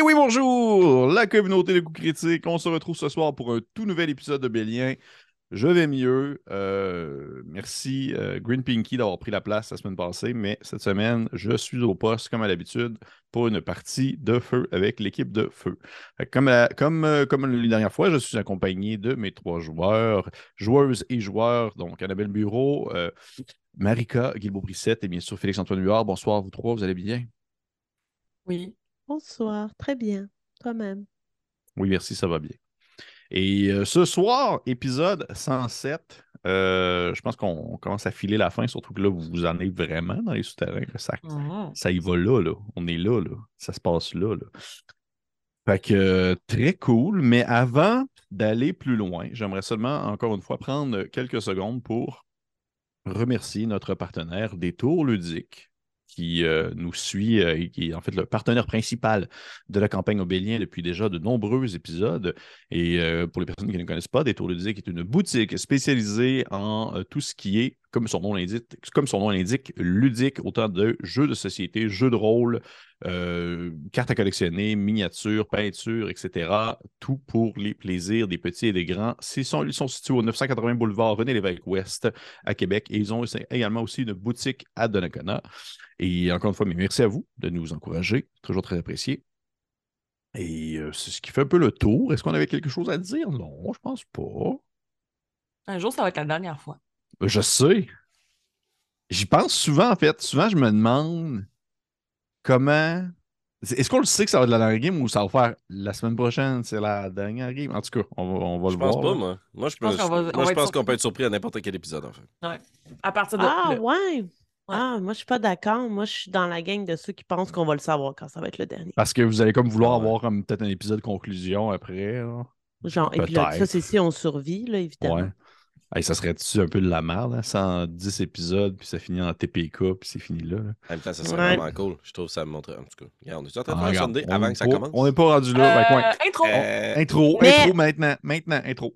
Et oui, bonjour, la communauté de coups critiques. On se retrouve ce soir pour un tout nouvel épisode de Bélien. Je vais mieux. Euh, merci euh, Green Pinky d'avoir pris la place la semaine passée, mais cette semaine, je suis au poste comme à l'habitude pour une partie de feu avec l'équipe de feu. Comme, la- euh, dernière fois, je suis accompagné de mes trois joueurs, joueuses et joueurs, donc Annabelle Bureau, Marika Guilbeault-Brissette et bien sûr Félix-Antoine Huard. Bonsoir, vous trois, vous allez bien? Oui. Bonsoir, très bien. Toi-même? Oui, merci, ça va bien. Et euh, ce soir, épisode 107, euh, je pense qu'on commence à filer la fin, surtout que là, vous vous en êtes vraiment dans les souterrains. là. Ça, Mhm. ça y va là, là. On est là, là. Ça se passe là, là. Fait que euh, très cool. Mais avant d'aller plus loin, j'aimerais seulement, encore une fois, prendre quelques secondes pour remercier notre partenaire Détour Ludique qui euh, nous suit euh, et qui est en fait le partenaire principal de la campagne Obélien depuis déjà de nombreux épisodes. Et euh, pour les personnes qui ne connaissent pas, Détour Ludique est une boutique spécialisée en tout ce qui est, comme son nom l'indique, comme son nom l'indique, ludique, autant de jeux de société, jeux de rôle, euh, cartes à collectionner, miniatures, peintures, etc. Tout pour les plaisirs des petits et des grands. Ils sont, situés au 980 boulevard René Lévesque Ouest à Québec et ils ont également aussi une boutique à Donnacona. Et encore une fois, merci à vous de nous encourager, toujours très apprécié. Et euh, c'est ce qui fait un peu le tour. Est-ce qu'on avait quelque chose à dire? Non, je pense pas. Un jour, ça va être la dernière fois. Je sais. J'y pense souvent, en fait. Souvent, je me demande comment. Est-ce qu'on le sait que ça va être la dernière game ou ça va faire la semaine prochaine, c'est la dernière game? En tout cas, on va, on va Je le pense voir. pas, là. moi. Moi, je, pense qu'on va- on moi, va je être pense qu'on surpris. peut être surpris à n'importe quel épisode, en fait. À partir de Ah, ouais. Ah, moi, je suis pas d'accord. Moi, je suis dans la gang de ceux qui pensent qu'on va le savoir quand ça va être le dernier. Parce que vous allez comme vouloir ouais. avoir comme peut-être un épisode conclusion après. là. Genre, et puis là, ça, c'est si on survit, là, évidemment. Ouais. Hey, ça serait-tu un peu de la merde, hein? 110 épisodes, puis ça finit en TPK, puis c'est fini là. là? En même temps, ça serait Ouais. vraiment cool. Je trouve que ça me montrait. En tout cas, regarde, on est en train de Ah, faire un avant que ça commence? On n'est pas rendu là. Euh, intro! Euh, Intro, Mais- intro maintenant, maintenant, intro.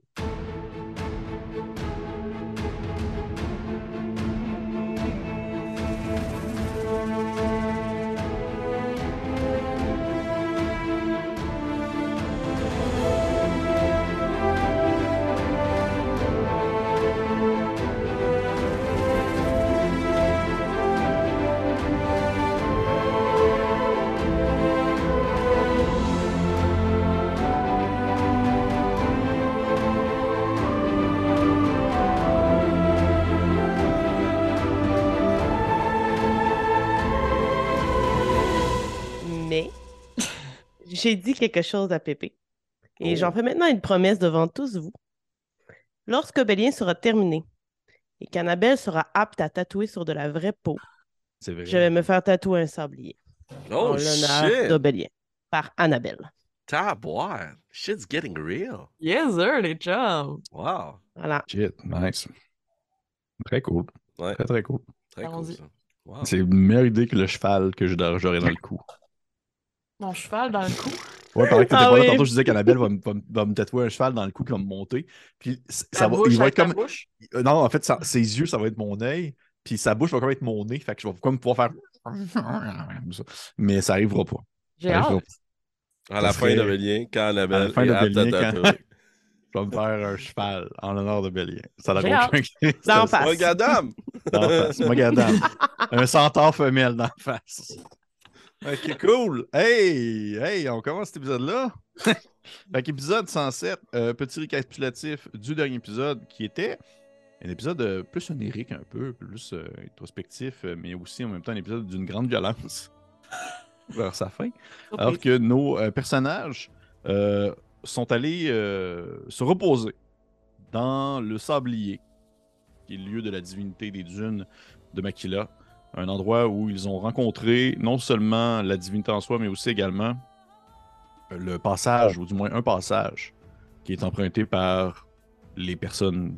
J'ai dit quelque chose à Pépé. Et Oh. j'en fais maintenant une promesse devant tous vous. Lorsque Bélien sera terminé et qu'Annabelle sera apte à tatouer sur de la vraie peau, vrai. je vais me faire tatouer un sablier en Oh, l'honneur shit! d'Obélien par Annabelle. Taboire! Shit's getting real. Yes, sir, les chums! Wow! Voilà. Shit, nice. Très cool. Ouais, Très, très cool. très cool. Wow. C'est une meilleure idée que le cheval que je- j'aurais dans le cou. Mon cheval dans le cou. Ouais, pendant que t'étais Ah pas là, tantôt, je disais qu'Annabelle va, me- va me- va me tatouer un cheval dans le cou qui va me monter. Puis ça va, bouche il va être comme. bouche? Euh, Non, en fait, ça- ses yeux, ça va être mon œil. Puis sa bouche va comme être mon nez. Fait que je vais comme pouvoir faire. Mais ça arrivera pas. J'ai hâte. À la fin de Bélien, quand Annabelle À la fin de Bélien, quand-. Je vais me faire un cheval en l'honneur de Bélien. Ça n'a aucun D'en ça- face. Regarde! D'en face. Mogadam. Un centaure femelle d'en face. Ok, cool. Hey, hey, on commence cet épisode-là. fait qu'épisode 107, euh, petit récapitulatif du dernier épisode qui était un épisode euh, plus onirique un peu, plus euh, introspectif, euh, mais aussi en même temps un épisode d'une grande violence vers sa fin. Alors que nos personnages sont allés se reposer dans le sablier, qui est le lieu de la divinité des dunes de Makila, un endroit où ils ont rencontré non seulement la divinité en soi, mais aussi également euh, le passage, ou du moins un passage, qui est emprunté par les personnes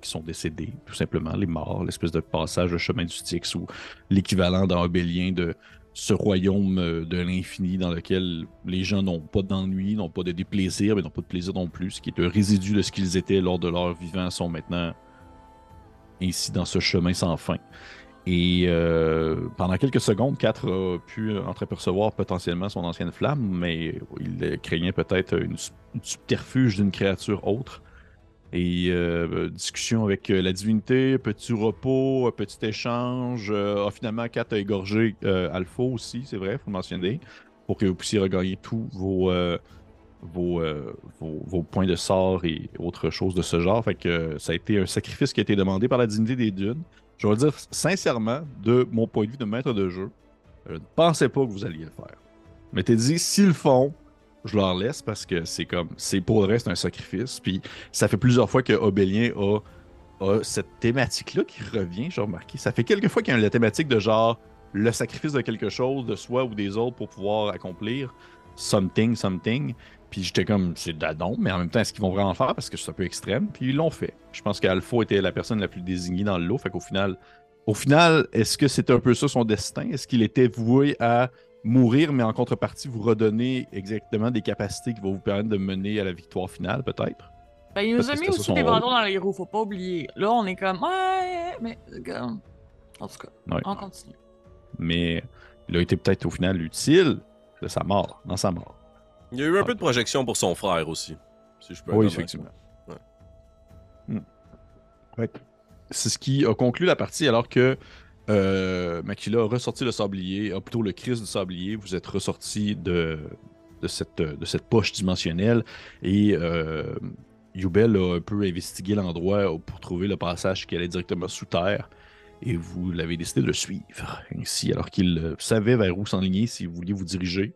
qui sont décédées, tout simplement, les morts, l'espèce de passage de chemin du Styx, ou l'équivalent dans Obélien de ce royaume euh, de l'infini dans lequel les gens n'ont pas d'ennui, n'ont pas de déplaisir, mais n'ont pas de plaisir non plus, ce qui est un résidu de ce qu'ils étaient lors de leur vivant, sont maintenant ainsi dans ce chemin sans fin. Et euh, pendant quelques secondes, Kat a pu entreapercevoir potentiellement son ancienne flamme, mais il craignait peut-être une, subterfuge d'une créature autre. Et euh, discussion avec la divinité, petit repos, petit échange. Euh, ah, finalement, Kat a égorgé Alpha aussi, c'est vrai, il faut le mentionner, pour que vous puissiez regagner tous vos, points de sort et autres choses de ce genre. Fait que ça a été un sacrifice qui a été demandé par la divinité des dunes. Je vais le dire sincèrement, de mon point de vue de maître de jeu, je ne pensais pas que vous alliez le faire. Mais t'es dit, s'ils le font, je leur laisse parce que c'est comme, c'est pour le reste un sacrifice. Puis ça fait plusieurs fois que Obélien a, a cette thématique-là qui revient, j'ai remarqué. Ça fait quelques fois qu'il y a la thématique de genre le sacrifice de quelque chose, de soi ou des autres pour pouvoir accomplir something, something. Puis j'étais comme, c'est dadon, mais en même temps, est-ce qu'ils vont vraiment le faire? Parce que c'est un peu extrême? Puis ils l'ont fait. Je pense qu'Alpha était la personne la plus désignée dans le lot. Fait qu'au final, au final, est-ce que c'était un peu ça son destin? Est-ce qu'il était voué à mourir, mais en contrepartie, vous redonner exactement des capacités qui vont vous permettre de mener à la victoire finale, peut-être? Ben, il nous a mis aussi des bâtons dans les roues, faut pas oublier. Là, on est comme, ouais, mais. En tout cas, Ouais. on continue. Mais il a été peut-être au final utile de sa mort, dans sa mort. Il y a eu un peu de projection pour son frère aussi. Si je peux Oui, effectivement. Ouais. Hmm. Ouais. C'est ce qui a conclu la partie alors que euh, Makila a ressorti le sablier, a plutôt le Christ du sablier. Vous êtes ressorti de, de, cette, de cette poche dimensionnelle et euh, Yubel a un peu investigué l'endroit pour trouver le passage qui allait directement sous terre. Et vous l'avez décidé de le suivre ainsi, alors qu'il euh, savait vers où s'enligner si vous vouliez vous diriger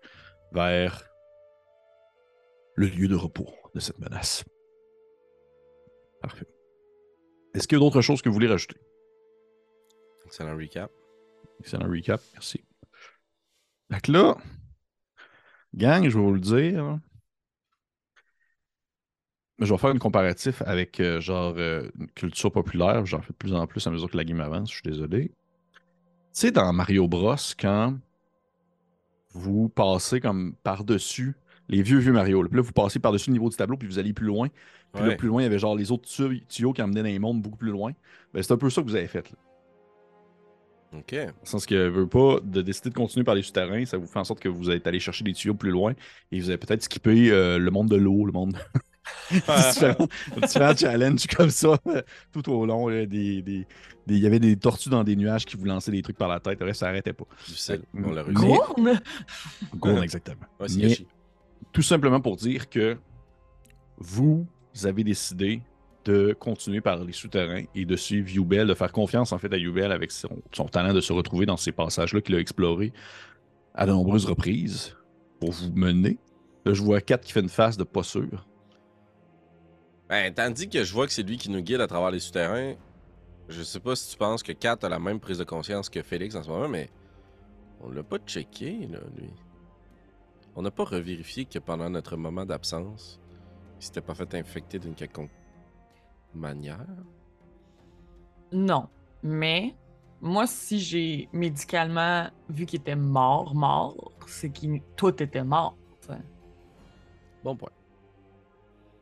vers le lieu de repos de cette menace. Parfait. Est-ce qu'il y a d'autres choses que vous voulez rajouter? Excellent recap. Excellent recap, merci. Fait que là, gang, je vais vous le dire. Je vais faire une comparatif avec euh, genre euh, une culture populaire. J'en fais de plus en plus à mesure que la game avance, je suis désolé. Tu sais, dans Mario Bros, quand vous passez comme par-dessus les vieux, vieux Mario, là, puis là, vous passez par-dessus le niveau du tableau, puis vous allez plus loin. Puis là, plus loin, il y avait genre les autres tuyaux, qui emmenaient dans les mondes beaucoup plus loin. Ben, c'est un peu ça que vous avez fait. Là. Ok. Dans le sens que veut pas de décider de continuer par les souterrains, ça vous fait en sorte que vous êtes allé chercher des tuyaux plus loin et vous avez peut-être skippé euh, le monde de l'eau, le monde. différents, différents challenges comme ça tout au long. là, des, des- des- Il y avait des tortues dans des nuages qui vous lançaient des trucs par la tête. Le reste, ça arrêtait pas. Difficile. Mais- On l'a réussi. Gourne? Gourne, exactement. Ouais, c'est Mais Yoshi. Tout simplement pour dire que vous avez décidé de continuer par les souterrains et de suivre Yubel, de faire confiance en fait à Yubel avec son, talent de se retrouver dans ces passages-là qu'il a explorés à de nombreuses reprises pour vous mener. Je vois Kat qui fait une face de pas sûr. Ben, tandis que je vois que c'est lui qui nous guide à travers les souterrains, je sais pas si tu penses que Kat a la même prise de conscience que Félix en ce moment, mais on l'a pas checké, là, lui. On n'a pas revérifié que pendant notre moment d'absence, il s'était pas fait infecter d'une quelconque manière? Non. Mais, moi, si j'ai médicalement vu qu'il était mort, mort, c'est qu'il tout était mort. Bon point.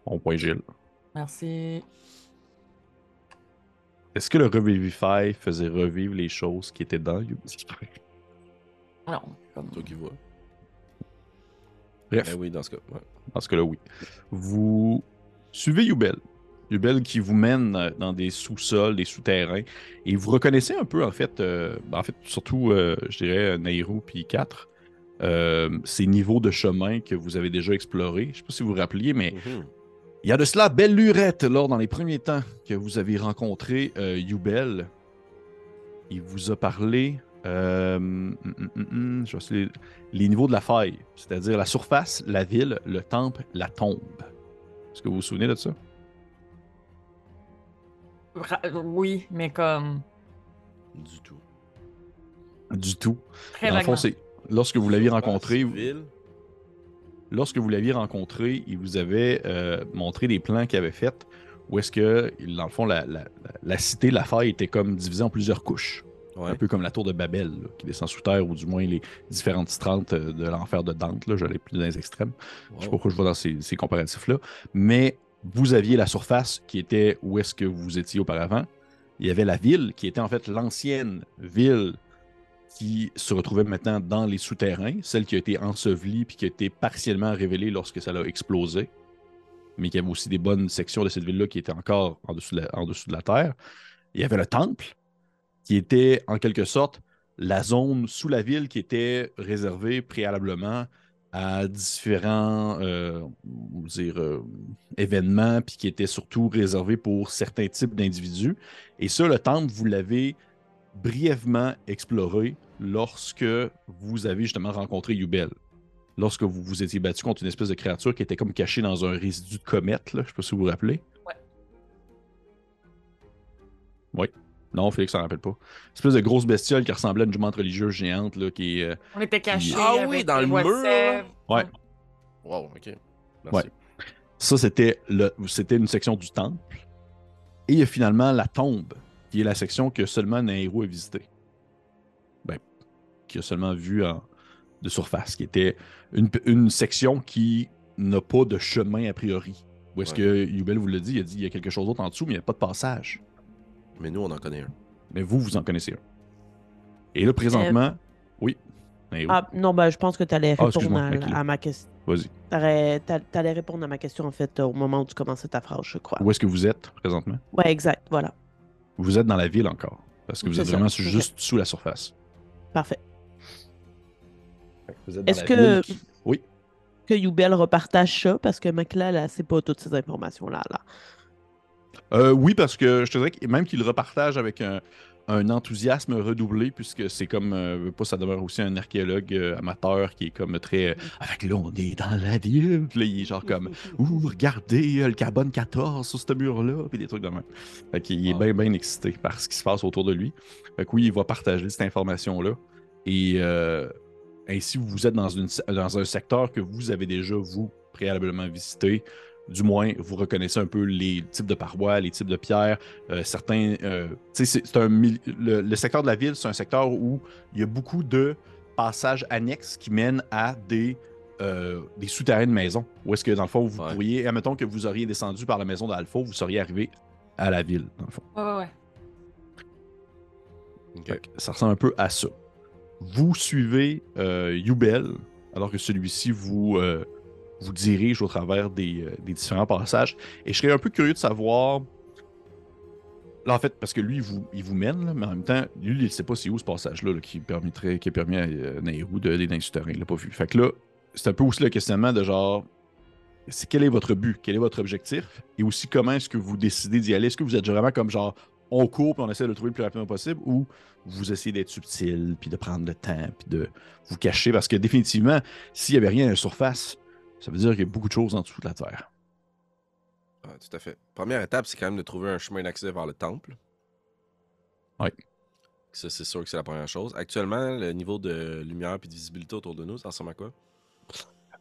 Bon point, Gilles. Merci. Est-ce que le Revivify faisait revivre les choses qui étaient dans Yubel? Non. comme- Toi qui vois. Bref. Ben oui, dans ce cas. ouais. Dans ce cas-là, oui. Vous suivez Yubel. Yubel qui vous mène euh, dans des sous-sols, des souterrains. Et vous reconnaissez un peu, en fait, euh, en fait surtout, euh, je dirais, Nairou puis 4, ces niveaux de chemin que vous avez déjà explorés. Je ne sais pas si vous vous rappeliez, mais Mhm. il y a de cela belle lurette lors dans les premiers temps que vous avez rencontré Yubel. Il vous a parlé. Euh, hum, hum, hum, je les, les niveaux de la faille, c'est-à-dire la surface, la ville, le temple, la tombe. Est-ce que vous vous souvenez de ça? Oui, mais comme. Du tout. Du tout. Très Dans le fond, lorsque vous l'aviez rencontré, Ville. lorsque vous l'aviez rencontré, il vous avait euh, montré des plans qu'il avait faits où est-ce que, dans le fond, la, la- la- la cité, la faille était comme divisée en plusieurs couches. Ouais. Un peu comme la tour de Babel, là, qui descend sous terre, ou du moins les différentes strentes euh, de l'enfer de Dante. Là, j'allais plus dans les extrêmes. Je sais pas Wow. pourquoi je vais dans ces, ces comparatifs-là. Mais vous aviez la surface qui était où est-ce que vous étiez auparavant. Il y avait la ville, qui était en fait l'ancienne ville qui se retrouvait maintenant dans les souterrains, celle qui a été ensevelie puis qui a été partiellement révélée lorsque ça a explosé, mais qu'il y avait aussi des bonnes sections de cette ville-là qui étaient encore en dessous, de la, en dessous de la terre. Il y avait le temple, qui était en quelque sorte la zone sous la ville qui était réservée préalablement à différents euh, dire, euh, événements, puis qui était surtout réservé pour certains types d'individus. Et ça, le temple, vous l'avez brièvement exploré lorsque vous avez justement rencontré Yubel. Lorsque vous vous étiez battu contre une espèce de créature qui était comme cachée dans un résidu de comète, là. je ne sais pas si vous vous rappelez. Ouais. Oui. Non, Félix s'en rappelle pas. Une espèce de grosse bestiole qui ressemblait à une jumente religieuse géante là, qui est. euh, On était cachés. Ah oui, dans le mur. Ouais. Wow, ok. Merci. Ouais. Ça, c'était le, c'était une section du temple. Et il y a finalement la tombe, qui est la section que seulement Nairo a visitée. Ben, qui a seulement vu en- de surface, qui était une, une section qui n'a pas de chemin a priori. Où est-ce Ouais. que Yubel vous l'a dit, il a dit il y a quelque chose d'autre en dessous, mais il n'y a pas de passage. Mais nous, on en connaît un. Mais vous, vous en connaissez un. Et là, présentement, oui. Nairo, Ah, non, ben, je pense que tu allais Ah, répondre à, ma question. vas-y. Tu allais répondre à ma question, en fait, au moment où tu commençais ta phrase, je crois. Où est-ce que vous êtes présentement? Ouais, exact. Voilà. Vous êtes dans la ville encore. Parce que vous êtes ça, vraiment juste sous la surface. Parfait. Vous êtes dans Est-ce la que- ville qui- Oui. Que Youbel repartage ça, parce que Macla, là, c'est pas toutes ces informations-là. Là. Euh, oui, parce que je te dirais que même qu'il repartage avec un, un enthousiasme redoublé, puisque c'est comme, euh, pas ça demeure aussi un archéologue euh, amateur qui est comme très. Avec là, on est dans la ville. Puis là, il est genre comme, ouh, regardez le carbone 14 sur ce mur-là, puis des trucs de même. Fait qu'il est Wow. bien, bien excité par ce qui se passe autour de lui. Fait que oui, il va partager cette information-là. Et ainsi, vous êtes dans, une, dans un secteur que vous avez déjà, vous, préalablement visité. Du moins, vous reconnaissez un peu les types de parois, les types de pierres. euh, certains. euh, c'est un. Le, le secteur de la ville, c'est un secteur où il y a beaucoup de passages annexes qui mènent à des, euh, des souterrains de maisons. Où est-ce que, dans le fond, vous Ouais. pourriez. Admettons que vous auriez descendu par la maison d'Alpha, vous seriez arrivé à la ville, dans le fond. Ouais, ouais, ouais. Ça ressemble un peu à ça. Vous suivez euh, Yubel, alors que celui-ci vous, euh, vous dirige au travers des, euh, des différents passages. Et je serais un peu curieux de savoir. Là, en fait, parce que lui, il vous, mène, là, mais en même temps, lui, il ne sait pas c'est où ce passage-là là, qui, permettrait, qui à euh, Nairou d'aller dans le souterrain. Il l'a pas vu. Fait que là, c'est un peu aussi le questionnement de genre. C'est quel est votre but? Quel est votre objectif? Et aussi, comment est-ce que vous décidez d'y aller? Est-ce que vous êtes vraiment comme genre, on court puis on essaie de le trouver le plus rapidement possible ou vous essayez d'être subtil puis de prendre le temps puis de vous cacher? Parce que définitivement, s'il n'y avait rien à la surface, ça veut dire qu'il y a beaucoup de choses en dessous de la terre. Ah, tout à fait. Première étape, c'est quand même de trouver un chemin d'accès vers le temple. Ouais. Ça, c'est sûr que c'est la première chose. Actuellement, le niveau de lumière et de visibilité autour de nous, ça ressemble à quoi?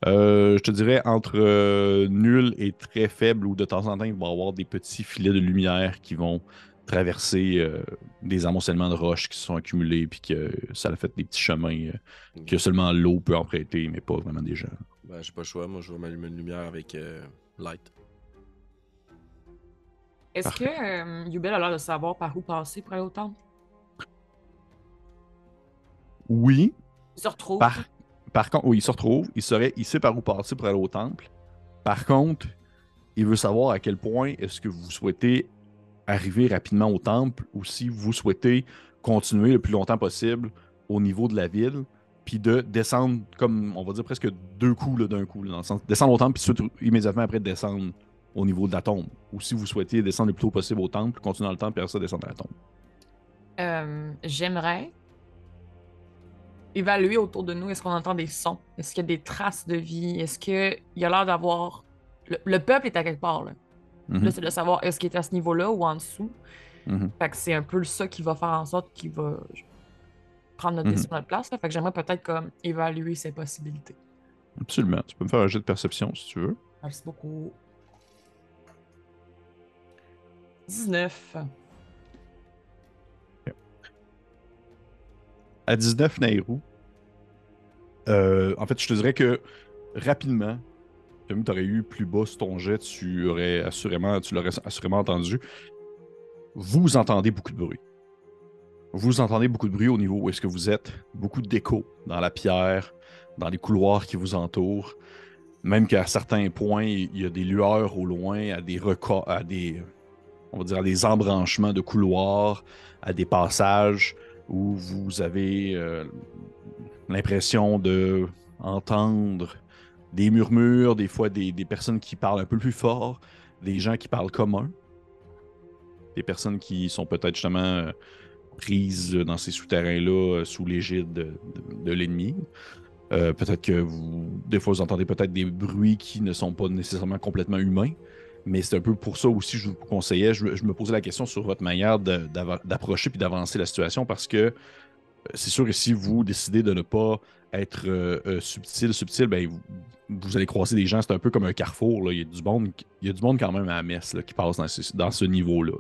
Euh, je te dirais entre euh, nul et très faible, ou de temps en temps, il va y avoir des petits filets de lumière qui vont traverser euh, des amoncellements de roches qui se sont accumulés, puis que ça a fait des petits chemins euh, que seulement l'eau peut emprunter, mais pas vraiment des gens. Ben, j'ai pas le choix. Moi, je vais m'allumer une lumière avec euh, light. Est-ce que euh, Yubel a l'air de savoir par où passer pour aller au temple? Oui, Il se retrouve. Par, par contre, oui, il se retrouve. Il, serait, il sait par où passer pour aller au temple. Par contre, il veut savoir à quel point est-ce que vous souhaitez arriver rapidement au temple ou si vous souhaitez continuer le plus longtemps possible au niveau de la ville, puis de descendre comme, on va dire, presque deux coups là, d'un coup. là, dans le sens, descendre au temple, puis immédiatement après descendre au niveau de la tombe. Ou si vous souhaitez descendre le plus tôt possible au temple, continuer dans le temple, puis après ça, descendre à la tombe. Euh, J'aimerais évaluer autour de nous. Est-ce qu'on entend des sons? Est-ce qu'il y a des traces de vie? Est-ce qu'il y a l'air d'avoir. Le, le peuple est à quelque part. Là, Mhm, Là, c'est de savoir est-ce qu'il est à ce niveau-là ou en dessous? mhm. Fait que c'est un peu ça qui va faire en sorte qu'il va prendre notre décision à notre place. là. Fait que j'aimerais peut-être comme évaluer ces possibilités. Absolument. Tu peux me faire un jet de perception si tu veux. Merci beaucoup. 19. à 19 Nairou, euh, en fait, je te dirais que rapidement, comme tu aurais eu plus bas sur ton jet, tu aurais assurément, tu l'aurais assurément entendu. vous entendez beaucoup de bruit. Vous entendez beaucoup de bruit au niveau où est-ce que vous êtes, beaucoup d'écho dans la pierre, dans les couloirs qui vous entourent. Même qu'à certains points, il y a des lueurs au loin, à des on va dire, à des embranchements de couloirs, à des passages où vous avez euh, l'impression de entendre des murmures, des fois des, des personnes qui parlent un peu plus fort, des gens qui parlent commun, des personnes qui sont peut-être justement euh, prises dans ces souterrains-là euh, sous l'égide de, l'ennemi. Euh, peut-être que vous, des fois, vous entendez peut-être des bruits qui ne sont pas nécessairement complètement humains, mais c'est un peu pour ça aussi que je vous conseillais. Je, me posais la question sur votre manière d'approcher puis d'avancer la situation parce que euh, c'est sûr que si vous décidez de ne pas être subtil, subtil, ben, vous, allez croiser des gens. C'est un peu comme un carrefour. Il, y a du monde, il y a du monde quand même à la messe qui passe dans ce niveau-là.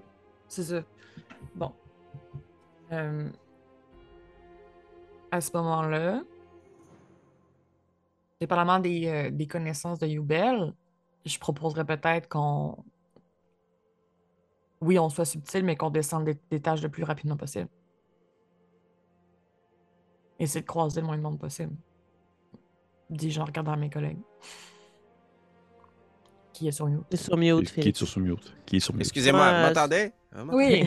C'est ça. Bon. Euh, À ce moment-là, dépendamment des, euh, des connaissances de Yubel, je proposerais peut-être qu'on. Oui, on soit subtil, mais qu'on descende des, des tâches le plus rapidement possible. Essayer de croiser le moins de monde possible. Dis-je en regardant mes collègues. Qui est sur? C'est mute, Qui est sur mute. Qui est sur mute. Excusez-moi, Ouais, vous m'entendez? Ah? Oui,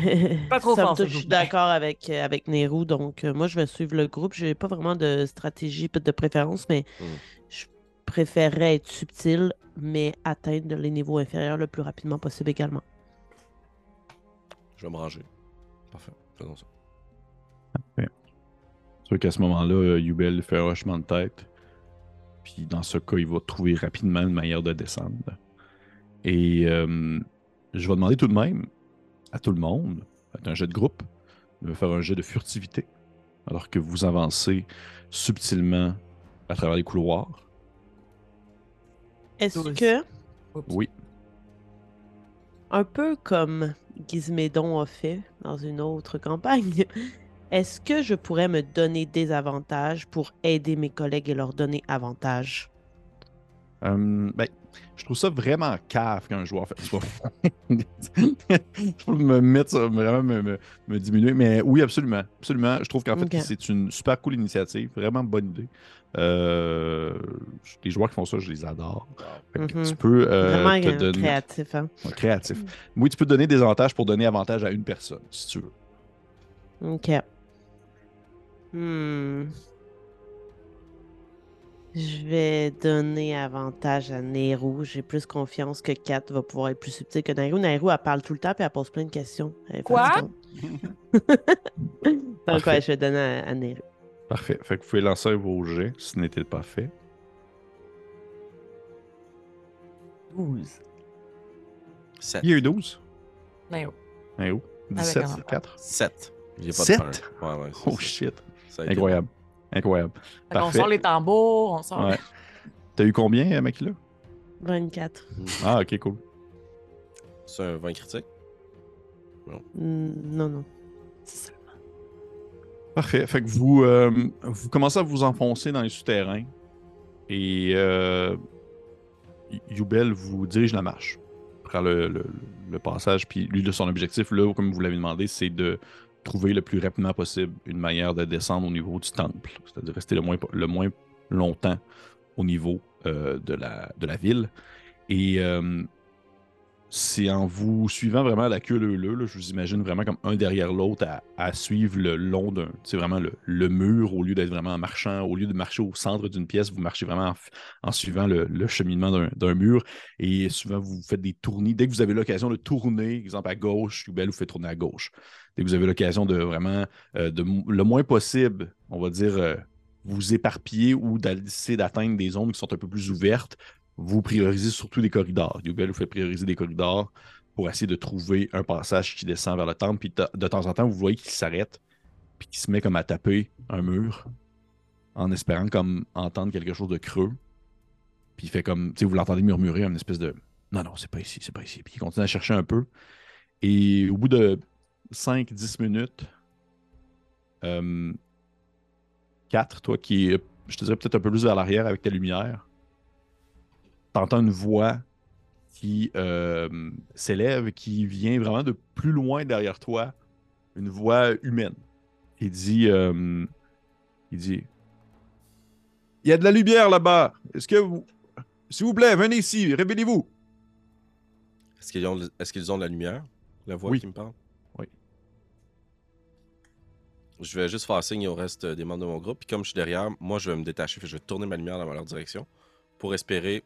pas trop fort, je suis d'accord avec, euh, avec Nero, donc euh, moi je vais suivre le groupe. Je n'ai pas vraiment de stratégie de préférence, mais Mm. je préférerais être subtil, mais atteindre les niveaux inférieurs le plus rapidement possible également. Je vais me ranger. Parfait, faisons ça. C'est sûr qu'à ce moment-là, euh, Yubel fait un hochement de tête. Puis dans ce cas, il va trouver rapidement une manière de descendre. Et euh, je vais demander tout de même à tout le monde, faites un jet de groupe, de faire un jet de furtivité, alors que vous avancez subtilement à travers les couloirs. Est-ce que, Oups. Oui. un peu comme Gizmédon a fait dans une autre campagne, est-ce que je pourrais me donner des avantages pour aider mes collègues et leur donner avantage? Euh, ben, je trouve ça vraiment cave qu'un joueur fait. Pas- je me mettre ça, vraiment me, me- me diminuer. Mais oui, absolument. Absolument. Je trouve qu'en fait, c'est une super cool initiative. Vraiment bonne idée. Euh, les joueurs qui font ça, je les adore. Mhm. Tu peux euh, Vraiment te donner. créatif, hein? Ouais, créatif. Oui, tu peux donner des avantages pour donner avantage à une personne, si tu veux. Ok. Hmm. Je vais donner avantage à Nero. J'ai plus confiance que Kat va pouvoir être plus subtil que Nero. Nero, elle parle tout le temps et elle pose plein de questions. Quoi? Donc, ouais, je vais donner à, à Nero. Parfait. Fait que vous pouvez lancer vos jets si ce n'était pas fait. 12. 7. Il y a eu 12. Mais oh. Hein, où? Avec 17, un c'est avantage. 4. 7. J'ai pas Sept? de. Ouais, ouais, Oh ça. shit. Ça été Incroyable. Parfait. sort les tambours, on sort. Ouais. T'as eu combien, euh, Makila? 24. bon. Ah, ok, cool. C'est un 20 critique? Non, non. C'est ça. Parfait. Fait que vous, euh, vous commencez à vous enfoncer dans les souterrains et euh, Yubel vous dirige la marche. Prend le, le- le passage, puis lui, son objectif, là, comme vous l'avez demandé, c'est de trouver le plus rapidement possible une manière de descendre au niveau du temple, c'est-à-dire rester le moins, le moins longtemps au niveau euh, de, la, de la ville. Et euh, c'est en vous suivant vraiment la queue leu je vous imagine vraiment comme un derrière l'autre à, à suivre le long d'un, c'est vraiment le, le mur au lieu d'être vraiment en marchant, au lieu de marcher au centre d'une pièce, vous marchez vraiment en, suivant le, cheminement d'un- mur et souvent vous faites des tournées. Dès que vous avez l'occasion de tourner, exemple à gauche, Yubel vous fait tourner à gauche. Que vous avez l'occasion de vraiment, euh, le moins possible, on va dire, euh, vous éparpiller ou d'essayer d'atteindre des zones qui sont un peu plus ouvertes, vous priorisez surtout des corridors. Yubel vous fait prioriser des corridors pour essayer de trouver un passage qui descend vers le temple. Puis de, de temps en temps, vous voyez qu'il s'arrête, puis qu'il se met comme à taper un mur, en espérant comme entendre quelque chose de creux. Puis il fait comme, tu sais, vous l'entendez murmurer, une espèce de non, non, c'est pas ici, c'est pas ici. Puis il continue à chercher un peu. Et au bout de 5-10 minutes, 4, toi qui je te dirais peut-être un peu plus vers l'arrière avec ta lumière, t'entends une voix qui euh, s'élève, qui vient vraiment de plus loin derrière toi, une voix humaine. Il dit, euh, il dit, il y a de la lumière là-bas. Est-ce que vous, s'il vous plaît, venez ici, révélez-vous. Est-ce qu'ils ont, est qu'ils ont de la lumière La voix Oui. qui me parle? Je vais juste faire signe au reste des membres de mon groupe. Puis comme je suis derrière, moi, je vais me détacher. Je vais tourner ma lumière dans leur direction pour espérer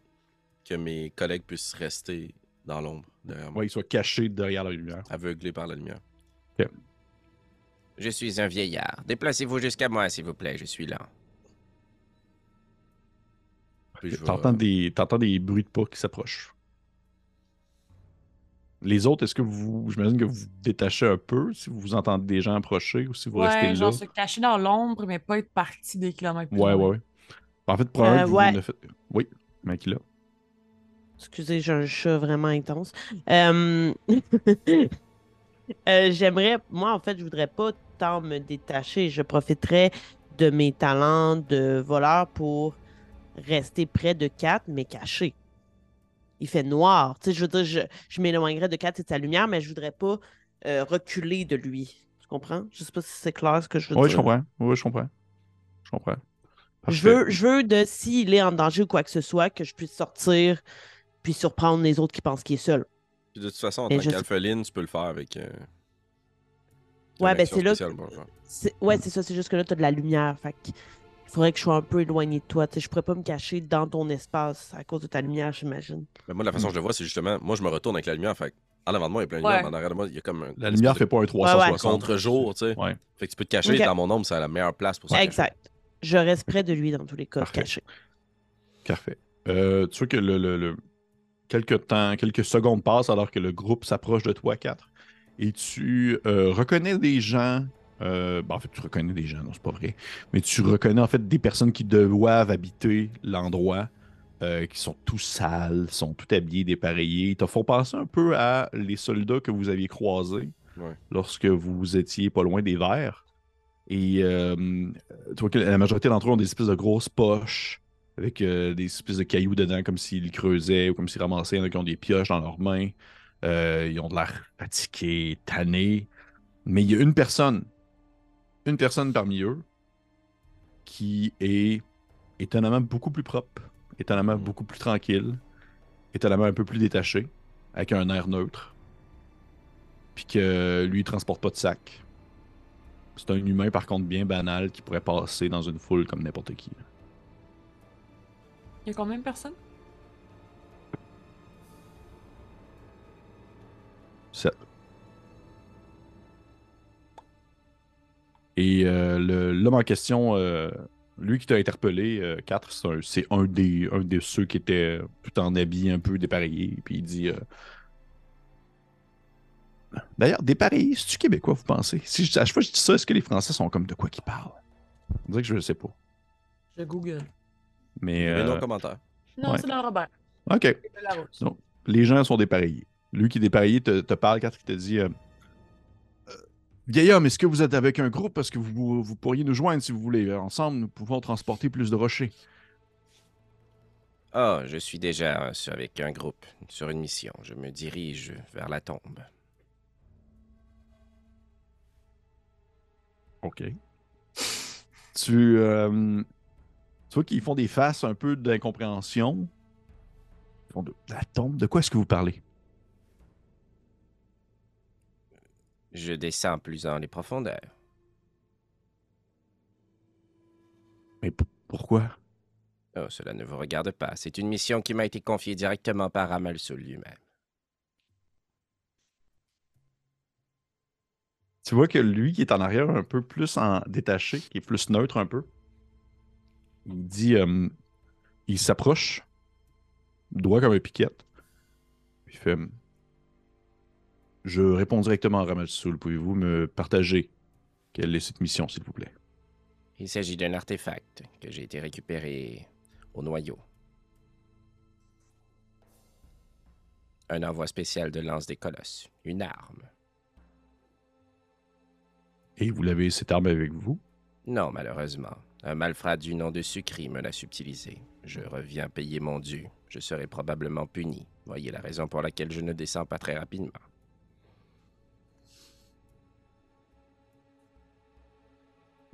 que mes collègues puissent rester dans l'ombre derrière moi, Ouais, il soit caché derrière la lumière. aveuglés par la lumière. Je suis un vieillard. Déplacez-vous jusqu'à moi, s'il vous plaît, je suis là. Vais- T'entends des, t'entends des bruits de pas qui s'approchent. Les autres, est-ce que vous, j'imagine que vous vous détachez un peu si vous entendez des gens approcher ou si vous restez Ouais, là? genre se cacher dans l'ombre, mais pas être parti des kilomètres plus Ouais, loin. ouais, ouais. En fait, probablement Euh, que vous ouais. ne faites... Oui, mais là? Excusez, j'ai un chat vraiment intense. Euh, euh, J'aimerais, moi en fait, je voudrais pas tant me détacher. Je profiterais de mes talents de voleur pour rester près de Kat, mais caché. Il fait noir. Tu sais, je veux dire, je, je m'éloignerais de Kat et de sa lumière, mais je voudrais pas euh, reculer de lui. Tu comprends? Je sais pas si c'est clair ce que je veux Oui, dire. je comprends. Oui, je comprends. Je comprends. Je veux, je veux de s'il est en danger ou quoi que ce soit, que je puisse sortir puis surprendre les autres qui pensent qu'il est seul. Puis de toute façon, en Mais tant qu'alpheline, tu peux le faire avec. euh, Ouais, ben, c'est là- Ouais, c'est ça, c'est juste que là, tu as de la lumière. Fait qu'il faudrait que je sois un peu éloigné de toi. Tu sais, je pourrais pas me cacher dans ton espace à cause de ta lumière, j'imagine. Mais moi, la façon que je le vois, c'est justement, moi, je me retourne avec la lumière. Fait en avant de moi, il y a plein de Ouais. lumière. En arrière de moi, il y a comme un. La lumière fait pas un 360. contre-jour, tu sais. Ouais. Fait que tu peux te cacher dans mon ombre, c'est la meilleure place pour ça. Exact. Je reste près de lui dans tous les cas, Parfait. caché. Parfait. Euh, tu vois que le, le- le- quelques temps, quelques secondes passent alors que le groupe s'approche de toi, 4. Et tu euh, reconnais des gens. Euh, ben, en fait, tu reconnais des gens, non, c'est pas vrai. Mais tu reconnais en fait des personnes qui doivent habiter l'endroit, euh, qui sont tous sales, sont tout habillés, dépareillés. Ils te font penser un peu à les soldats que vous aviez croisés Ouais. lorsque vous étiez pas loin des verts. Et euh, tu vois que la majorité d'entre eux ont des espèces de grosses poches avec des espèces de cailloux dedans, comme s'ils creusaient ou comme s'ils ramassaient. Il y en a qui ont des pioches dans leurs mains. Ils ont de l'air fatigués, tannés. Mais il y a une personne, une personne parmi eux, qui est étonnamment beaucoup plus propre, étonnamment Mhm. beaucoup plus tranquille, étonnamment un peu plus détaché, avec un air neutre. Puis que lui, il transporte pas de sac. C'est un humain, par contre, bien banal qui pourrait passer dans une foule comme n'importe qui. Il y a combien de personnes? Sept. Et euh, l'homme en question, euh, lui qui t'a interpellé, euh, 4, c'est un, c'est un des, un de ceux qui était tout en habit un peu dépareillé. Puis il dit euh, D'ailleurs, dépareillé, c'est-tu québécois, vous pensez? Si je, À chaque fois que je dis ça, est-ce que les Français sont comme de quoi qu'ils parlent? On dirait que je ne sais pas. Je Google. Mais. Non euh, commentaire. Non, Ouais. c'est dans Robert. ok. Donc, les gens sont dépareillés. Lui qui est dépareillé te, te parle quand il te dit euh, Euh, Vieil homme, est-ce que vous êtes avec un groupe? Parce que vous, vous pourriez nous joindre si vous voulez. Ensemble, nous pouvons transporter plus de rochers? Oh, je suis déjà euh, sur- avec un groupe sur une mission. Je me dirige vers la tombe. OK. Tu, euh, tu vois qu'ils font des faces un peu d'incompréhension. Ils font de la tombe? De quoi est-ce que vous parlez? Je descends plus dans les profondeurs. Mais pourquoi? Oh, cela ne vous regarde pas. C'est une mission qui m'a été confiée directement par Amalsul lui-même. Tu vois que lui qui est en arrière un peu plus en détaché, qui est plus neutre un peu, il dit, euh, il s'approche, droit comme un piquette, puis il fait, je réponds directement à Ramalsoul, pouvez-vous me partager quelle est cette mission, s'il vous plaît? Il s'agit d'un artefact que j'ai été récupéré au noyau. Un envoi spécial de lance des colosses. Une arme. Et vous l'avez cette arme avec vous? Non, malheureusement. Un malfrat du nom de Sucri me l'a subtilisé. Je reviens payer mon dû. je serai probablement puni. Voyez la raison pour laquelle je ne descends pas très rapidement.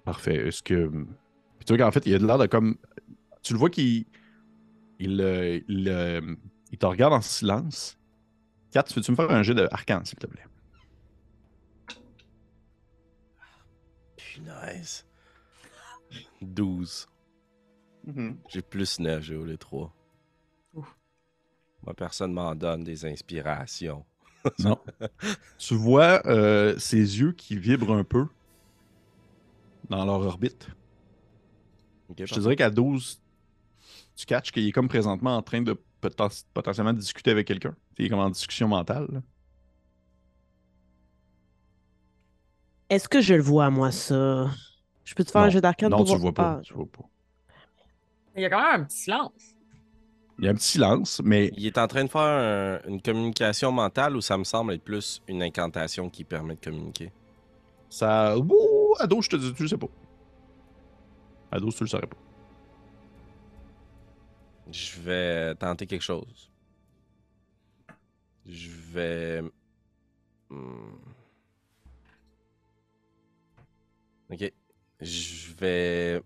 Parfait. Est-ce que. Puis tu vois qu'en fait, il a de l'air de comme. Tu le vois qu'il. Il, euh, il, euh, il te regarde en silence. Kat, peux-tu me faire un jeu de arcane, s'il te plaît? Punaise. 12. J'ai plus 9, j'ai eu les 3. Ouf. Moi, personne m'en donne des inspirations. Non. tu vois euh, ses yeux qui vibrent un peu dans leur orbite. Je te dirais qu'à 12, tu catches qu'il est comme présentement en train de poten- potentiellement discuter avec quelqu'un. Il est comme en discussion mentale. là. Est-ce que je le vois, moi, ça? Je peux te faire un jeu d'arcane Non, pour tu le voir- vois pas. Ah, tu le vois pas. Il y a quand même un petit silence. Il y a un petit silence, mais Il est en train de faire un- une communication mentale ou ça me semble être plus une incantation qui permet de communiquer? Ça. Ouh, 12, je te dis, tu le sais pas. 12, tu le saurais pas. Je vais tenter quelque chose. Je vais. Hmm. Ok. Je vais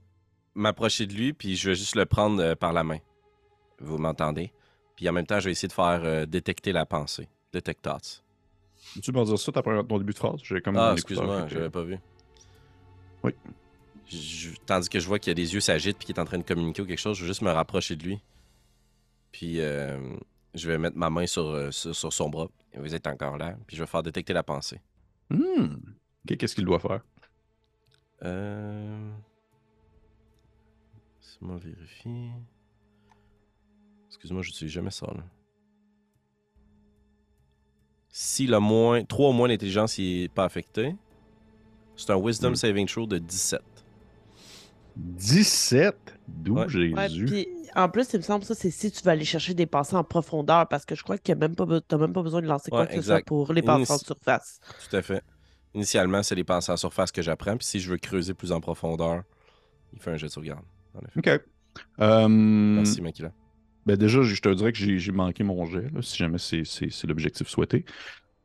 m'approcher de lui, puis je vais juste le prendre euh, par la main. Vous m'entendez? Puis en même temps, je vais essayer de faire euh, détecter la pensée. Detect. Tu peux me dire ça après ton début de phrase? J'ai comme Ah, excuse-moi, j'avais pas vu. Oui. Je- tandis que je vois qu'il a des yeux s'agitent puis qu'il est en train de communiquer ou quelque chose, je vais juste me rapprocher de lui. Puis euh, je vais mettre ma main sur, euh, sur, sur son bras. Vous êtes encore là. Puis je vais faire détecter la pensée. Hmm. Ok, qu'est-ce qu'il doit faire? Euh... Laisse-moi vérifier. Excuse-moi, je n'utilise jamais ça. Là. Si le moins, 3 ou moins d'intelligence n'est pas affecté, c'est un Wisdom Hmm. Saving Throw de 17. 17? D'où Ouais. Jésus? Ouais, en plus, il me semble ça, c'est si tu vas aller chercher des pensées en profondeur, parce que je crois que tu n'as même, pas be- t'as même pas besoin de lancer quoi que ce soit pour les pensées en surface. Tout à fait. Initialement, c'est les pensées en surface que j'apprends. Puis si je veux creuser plus en profondeur, il fait un jet de sauvegarde. En effet. Ok. Euh, Merci, Makila. Ben déjà, je te dirais que j'ai manqué mon jet, là, si jamais c'est l'objectif souhaité.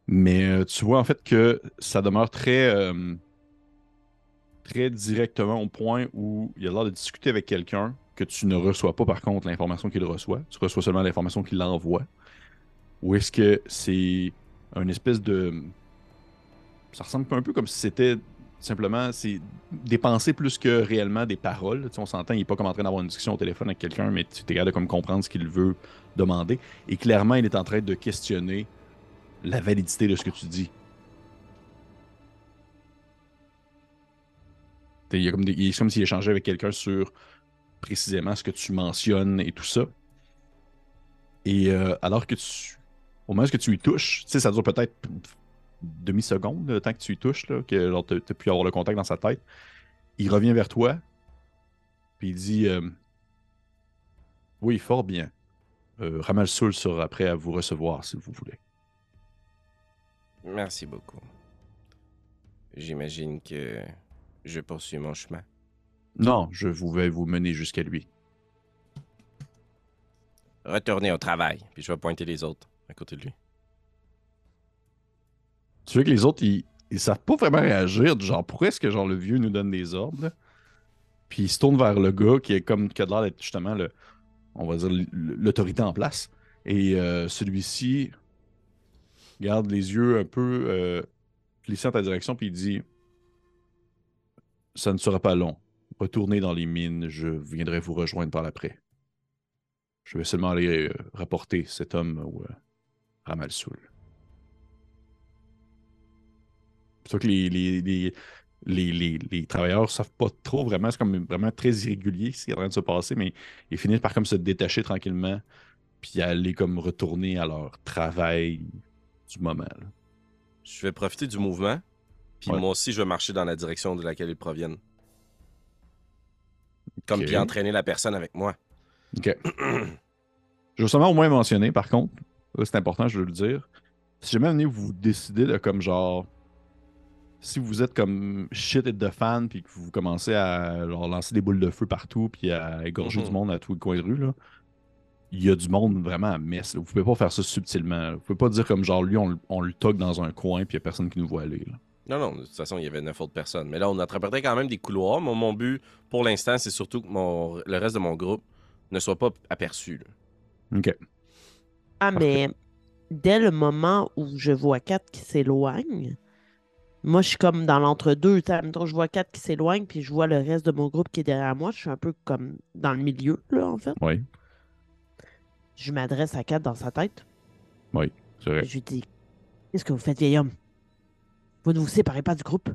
Mais euh, tu vois en fait que ça demeure très, euh, très directement au point où il a l'air de discuter avec quelqu'un que tu ne reçois pas par contre l'information qu'il reçoit. Tu reçois seulement l'information qu'il envoie. Ou est-ce que c'est une espèce de... Ça ressemble un peu comme si c'était simplement c'est des pensées plus que réellement des paroles. Tu on s'entend, il n'est pas comme en train d'avoir une discussion au téléphone avec quelqu'un, mais tu es capable de comme comprendre ce qu'il veut demander. Et clairement, il est en train de questionner la validité de ce que tu dis. Il comme il est comme s'il échangeait avec quelqu'un sur précisément ce que tu mentionnes et tout ça. Et euh, alors que tu. Au moment où tu y touches, ça dure peut-être demi-seconde le temps que tu y touches, là, que tu as pu avoir le contact dans sa tête. Il revient vers toi, puis il dit euh, Oui, fort bien. Euh, Ramal Soul sera prêt à vous recevoir si vous voulez. Merci beaucoup. J'imagine que je poursuis mon chemin. Non, je vous vais vous mener jusqu'à lui. Retournez au travail. Puis je vais pointer les autres à côté de lui. Tu vois que les autres, ils, ils savent pas vraiment réagir. Genre, pourquoi est-ce que genre, le vieux nous donne des ordres? Puis il se tourne vers le gars qui est comme qui a justement le, on va dire l'autorité en place. Et euh, celui-ci garde les yeux un peu euh, ta direction, puis il dit Ça ne sera pas long. Retournez dans les mines, je viendrai vous rejoindre par l'après. Je vais seulement aller euh, rapporter cet homme au euh, Ramalsoul. C'est sûr que les, les, les, les, les, les travailleurs savent pas trop vraiment, c'est comme vraiment très irrégulier ce qui est en train de se passer, mais ils finissent par comme se détacher tranquillement, puis aller comme retourner à leur travail du moment. là. Je vais profiter du mouvement. Puis Ouais. moi aussi, je vais marcher dans la direction de laquelle ils proviennent. Comme puis entraîner la personne avec moi. OK. je veux seulement au moins mentionner, par contre, c'est important, je veux le dire. Si jamais vous décidez de comme genre. Si vous êtes comme shit et de fan, puis que vous commencez à genre, lancer des boules de feu partout, puis à égorger Mhm. du monde à tous les coins de rue, là, il y a du monde vraiment à messe. là. Vous pouvez pas faire ça subtilement. là. Vous pouvez pas dire comme genre lui, on, le- on le toque dans un coin puis il y a personne qui nous voit aller. là. Non, non, de toute façon, il y avait neuf autres personnes. Mais là, on interprétait quand même des couloirs. Moi, mon but, pour l'instant, c'est surtout que mon... le reste de mon groupe ne soit pas aperçu. là. OK. Ah, Parfait. mais dès le moment où je vois Kat qui s'éloigne, moi, je suis comme dans l'entre-deux. je vois Kat qui s'éloigne, puis je vois le reste de mon groupe qui est derrière moi. Je suis un peu comme dans le milieu, là, en fait. Oui, Je m'adresse à Kat dans sa tête. c'est vrai. Je lui dis Qu'est-ce que vous faites, vieil homme? Vous ne vous séparez pas du groupe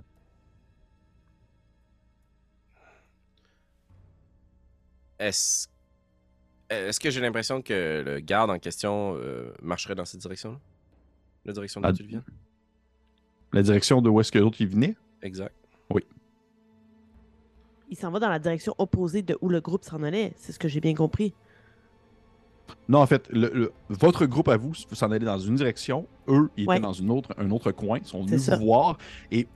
Est-ce est-ce que j'ai l'impression que le garde en question euh, marcherait dans cette direction-là? La direction Ah, dont tu viens? La direction de où est-ce que l'autre il venait? Exact. Il s'en va dans la direction opposée de où le groupe s'en allait. C'est ce que j'ai bien compris. Non, en fait, le- le- votre groupe à vous, vous s'en allez dans une direction. Eux, ils Ouais. étaient dans une autre, un autre coin. Ils sont C'est venus vous voir. Et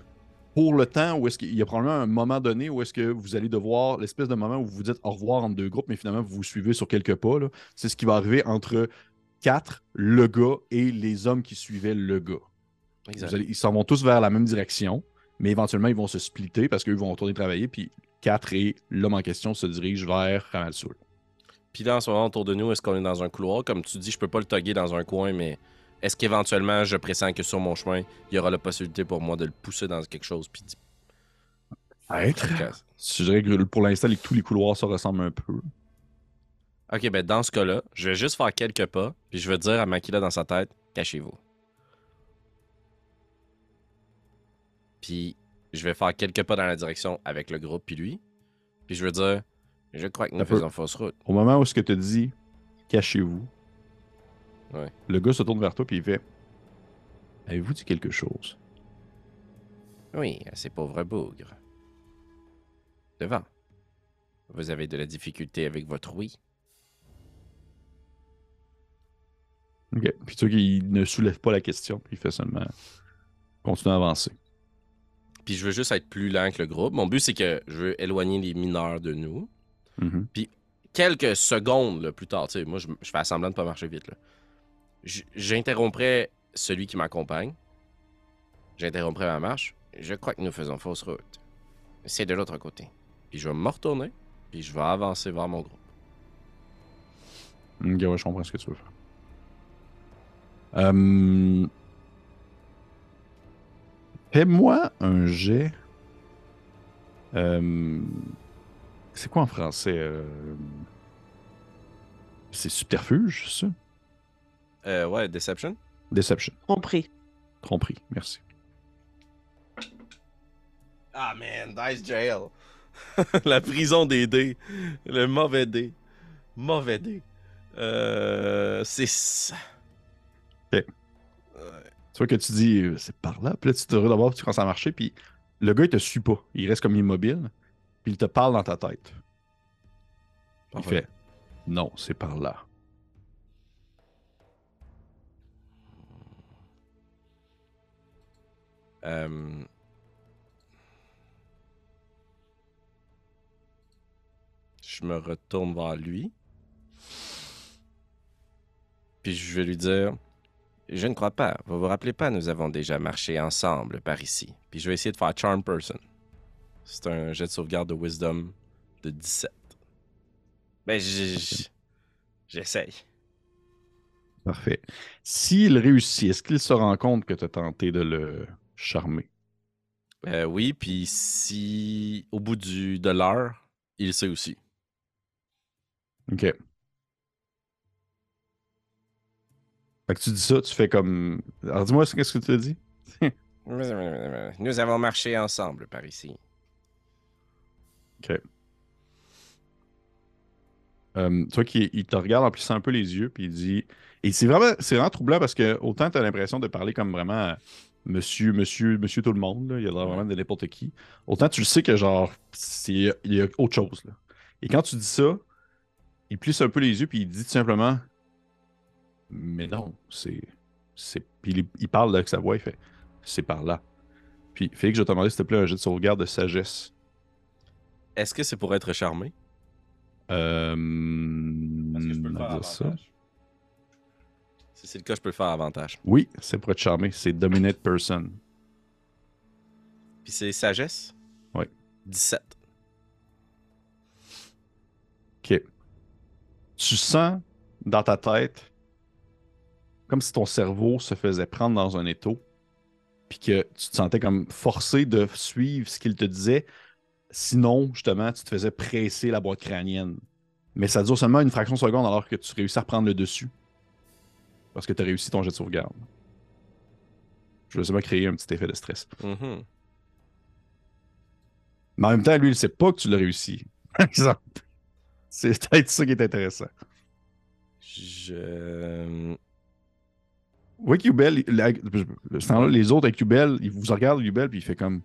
pour le temps où est-ce qu'il y a probablement un moment donné où est-ce que vous allez devoir, l'espèce de moment où vous vous dites au revoir entre deux groupes, mais finalement vous vous suivez sur quelques pas. C'est ce qui va arriver entre quatre, le gars, et les hommes qui suivaient le gars. Allez- ils s'en vont tous vers la même direction, mais éventuellement ils vont se splitter parce qu'eux vont retourner travailler, puis quatre et l'homme en question se dirige vers Ramalsoul. Puis là, en ce moment, autour de nous, est-ce qu'on est dans un couloir? Comme tu dis, je peux pas le togger dans un coin, mais est-ce qu'éventuellement, je pressens que sur mon chemin, il y aura la possibilité pour moi de le pousser dans quelque chose? Puis Être? Je dirais que pour l'instant, tous les couloirs se ressemblent un peu. Ok, ben dans ce cas-là, je vais juste faire quelques pas, puis je vais dire à Makila dans sa tête, cachez-vous. Puis je vais faire quelques pas dans la direction avec le groupe, puis lui. Puis je vais dire, je crois que nous faisons fausse route. Au moment où ce que tu dis, cachez-vous, Ouais. le gars se tourne vers toi et il fait Avez-vous dit quelque chose? Oui, à ces pauvres bougres. Devant. Vous avez de la difficulté avec votre oui. Ok. Puis tu vois qu'il ne soulève pas la question, puis il fait seulement continuer à avancer. Puis je veux juste être plus lent que le groupe. Mon but, c'est que je veux éloigner les mineurs de nous. Mhm. quelques secondes là, plus tard, tu sais, moi, je, je fais semblant de pas marcher vite. J'interromprai celui qui m'accompagne. J'interromprai ma marche. Je crois que nous faisons fausse route. C'est de l'autre côté. Puis je vais me retourner. Puis je vais avancer vers mon groupe. Ok, ouais, je comprends ce que tu veux faire. Euh, Fais-moi un jet. Euh, C'est quoi en français euh, C'est subterfuge, ça? Euh, ouais, Deception. Deception. Compris. Tromperie, merci. Ah man, Dice Jail. La prison des dés. Le mauvais dé. Mauvais dé. Euh. C'est ça. Ok. Tu vois que tu dis, euh, c'est par là. Puis là, tu te d'abord, tu commences à marcher, puis le gars, il te suit pas. Il reste comme immobile, puis il te parle dans ta tête. Il fait, non, c'est par là. Euh, Je me retourne vers lui. Puis je vais lui dire Je ne crois pas. Vous vous rappelez pas, nous avons déjà marché ensemble par ici. Puis je vais essayer de faire Charm Person. C'est un jet de sauvegarde de Wisdom de 17. Ben, j'essaye. Parfait. S'il réussit, est-ce qu'il se rend compte que tu as tenté de le charmer? Euh, oui, puis si au bout du, de l'heure, il sait aussi. OK. Fait que tu dis ça, tu fais comme. Alors dis-moi, qu'est-ce que tu as dit? Nous avons marché ensemble par ici. Euh, tu vois qu'il il te regarde en plissant un peu les yeux, puis il dit. Et c'est vraiment, c'est vraiment troublant parce que autant tu as l'impression de parler comme vraiment monsieur, monsieur, monsieur tout le monde, là, il a l'air vraiment de n'importe qui. Autant tu le sais que genre, c'est- il y a autre chose. Là. Et quand tu dis ça, il plisse un peu les yeux, puis il dit tout simplement Mais non, c'est. c'est... Puis il, il parle avec sa voix, il fait C'est par là. Puis Félix, je vais te demander s'il te plaît un jet de sauvegarde de sagesse. Est-ce que c'est pour être charmé? Euh... Est-ce que je peux le faire avantage? Si c'est le cas, je peux le faire avantage. Oui, c'est pour être charmé. C'est Dominate Person. Puis c'est sagesse? Oui. 17. OK. Tu sens dans ta tête comme si ton cerveau se faisait prendre dans un étau, puis que tu te sentais comme forcé de suivre ce qu'il te disait. Sinon, justement, tu te faisais presser la boîte crânienne. Mais ça dure seulement une fraction de seconde alors que tu réussis à reprendre le dessus. Parce que tu as réussi ton jet de sauvegarde. Je veux seulement créer un petit effet de stress. Mhm. Mais en même temps, lui, il sait pas que tu l'as réussi. Par exemple. C'est peut-être ça qui est intéressant. Je. Oui, temps-là, les autres avec Qbel, ils vous regardent Qbel, puis il fait comme.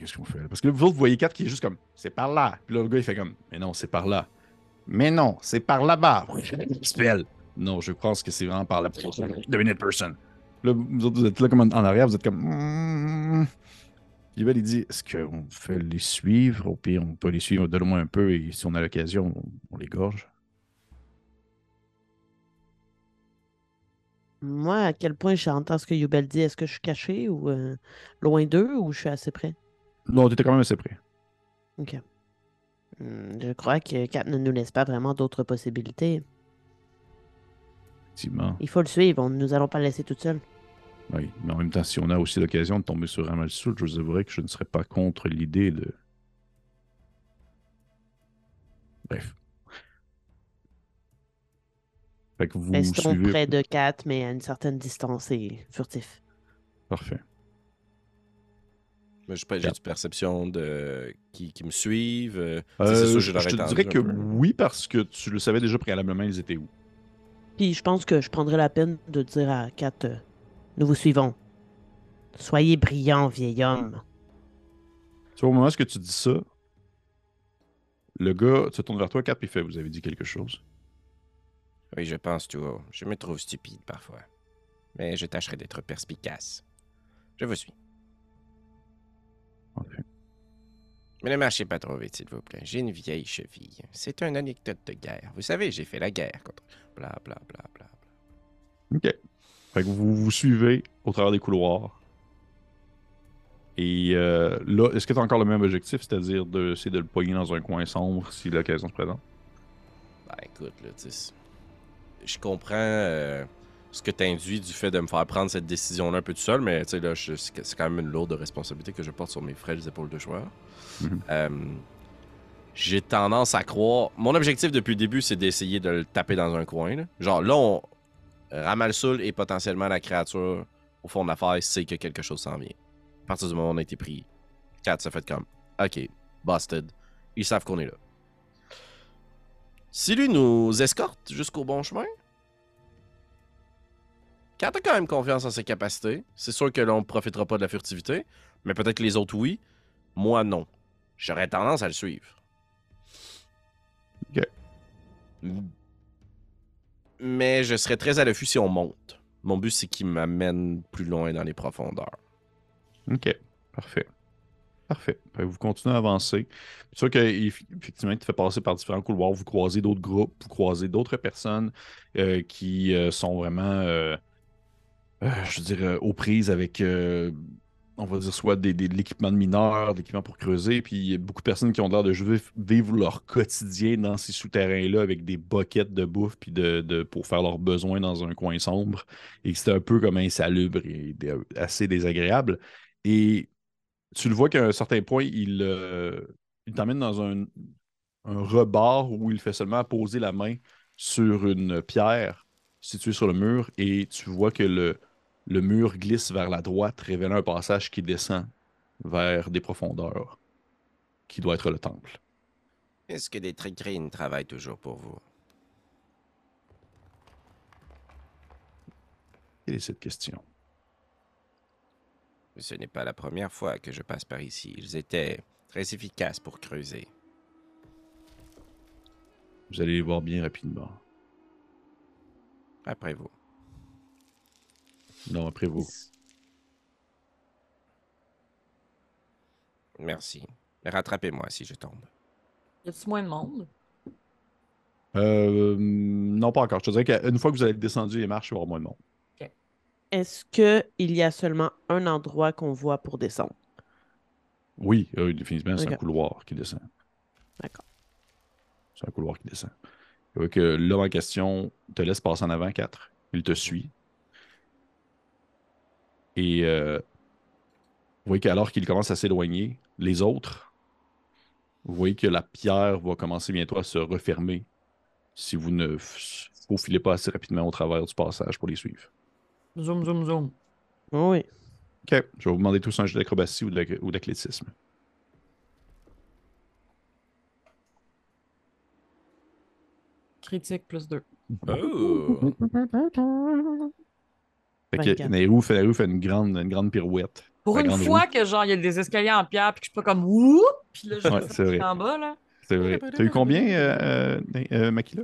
Qu'est-ce qu'on fait là? Parce que vous autres, vous voyez 4 qui est juste comme. C'est par là. Puis là, le gars, il fait comme. Mais non, c'est par là. Mais non, c'est par là-bas. Spell. Non, je pense que c'est vraiment par là. Dominate person. Là, vous autres, vous êtes là comme en arrière, vous êtes comme. Hmm. Qbel, il dit Est-ce qu'on fait les suivre? Au pire, on peut les suivre de loin un peu, et si on a l'occasion, on, on les gorge. Moi, à quel point j'entends ce que Yubel dit, est-ce que je suis caché ou euh, loin d'eux ou je suis assez près? Non, t'étais quand même assez près. Ok. Hmm, je crois que Kat ne nous laisse pas vraiment d'autres possibilités. Effectivement. Il faut le suivre, on- nous allons pas le laisser toute seule. Oui, mais en même temps, si on a aussi l'occasion de tomber sur Ramal Soul, je vous avouerai que je ne serais pas contre l'idée de. Bref. Fait que vous Restons suivez. près de Kat, mais à une certaine distance et furtif. Parfait. Mais j'ai pas- j'ai du perception de qui, qui me suivent. euh, Euh, c'est sûr, je je te dirais que peu. oui, parce que tu le savais déjà préalablement, ils étaient où. Puis je pense que je prendrai la peine de dire à Kat, euh, nous vous suivons. Soyez brillant, vieil homme. Tu vois, au moment où tu dis ça, le gars se tourne vers toi, Cap, et fait Vous avez dit quelque chose Oui, je pense, tu vois. Je me trouve stupide parfois. Mais je tâcherai d'être perspicace. Je vous suis. Parfait. Mais ne marchez pas trop vite, s'il vous plaît. J'ai une vieille cheville. C'est une anecdote de guerre. Vous savez, j'ai fait la guerre contre. Bla bla bla bla. bla. OK. Fait que vous vous suivez au travers des couloirs. Et euh, là, est-ce que tu as encore le même objectif, c'est-à-dire de, c'est de le poigner dans un coin sombre si l'occasion se présente? Ben écoute, là, tu sais. Je comprends euh, ce que t'induis du fait de me faire prendre cette décision-là un peu tout seul, mais tu sais, là, c'est c'est quand même une lourde responsabilité que je porte sur mes frêles épaules de joueur. Mhm. Euh, J'ai tendance à croire. Mon objectif depuis le début, c'est d'essayer de le taper dans un coin. là. Genre, là, on. Ramalsoul et potentiellement la créature, au fond de l'affaire, sait que quelque chose s'en vient. À partir du moment où on a été pris, 4 ça fait comme. Ok, busted. Ils savent qu'on est là. Si lui nous escorte jusqu'au bon chemin, Kat a quand même confiance en ses capacités. C'est sûr que là, on ne profitera pas de la furtivité, mais peut-être que les autres, oui. Moi, non. J'aurais tendance à le suivre. Ok. Mais je serais très à l'affût si on monte. Mon but, c'est qu'il m'amène plus loin dans les profondeurs. OK. Parfait. Parfait. Fait que vous continuez à avancer. C'est sûr qu'effectivement, il te fait passer par différents couloirs. Vous croisez d'autres groupes, vous croisez d'autres personnes euh, qui euh, sont vraiment, euh, je veux dire, aux prises avec, on va dire, soit de l'équipement de mineurs, de l'équipement pour creuser. Puis il y a beaucoup de personnes qui ont l'air de vivre, leur quotidien dans ces souterrains-là avec des boquettes de bouffe puis de, pour faire leurs besoins dans un coin sombre. Et c'est un peu comme insalubre et assez désagréable. Et tu le vois qu'à un certain point, il, euh, il t'emmène dans un, un rebord où il fait seulement poser la main sur une pierre située sur le mur et tu vois que le, le mur glisse vers la droite, révélant un passage qui descend vers des profondeurs, qui doit être le temple. Est-ce que des trigrines travaillent toujours pour vous? Quelle est cette question? Ce n'est pas la première fois que je passe par ici. Ils étaient très efficaces pour creuser. Vous allez les voir bien rapidement. Après vous. Non, après vous. Merci. Rattrapez-moi si je tombe. Y a-tu moins de monde? Euh, non, pas encore. Je te dirais qu'une fois que vous avez descendu les marches, il va y avoir moins de monde. Est-ce qu'il y a seulement un endroit qu'on voit pour descendre? Oui, euh, définitivement, c'est un couloir qui descend. D'accord. C'est un couloir qui descend. Vous voyez que l'homme en question te laisse passer en avant 4. Il te suit. Et euh, vous voyez qu'alors qu'il commence à s'éloigner, les autres, vous voyez que la pierre va commencer bientôt à se refermer si vous ne faufilez pas assez rapidement au travers du passage pour les suivre. Zoom, zoom, zoom. Oui. OK. Je vais vous demander tous un jeu d'acrobatie ou d'athlétisme. Critique plus 2. Oh! Fait que 24. Nairou fait, Nairou fait une, grande, une grande pirouette. Pour une fois que genre il y a des escaliers en pierre puis que je suis pas comme woup puis là je Ouais, vrai. en bas là. C'est vrai. T'as eu combien, euh, euh, euh, Makila?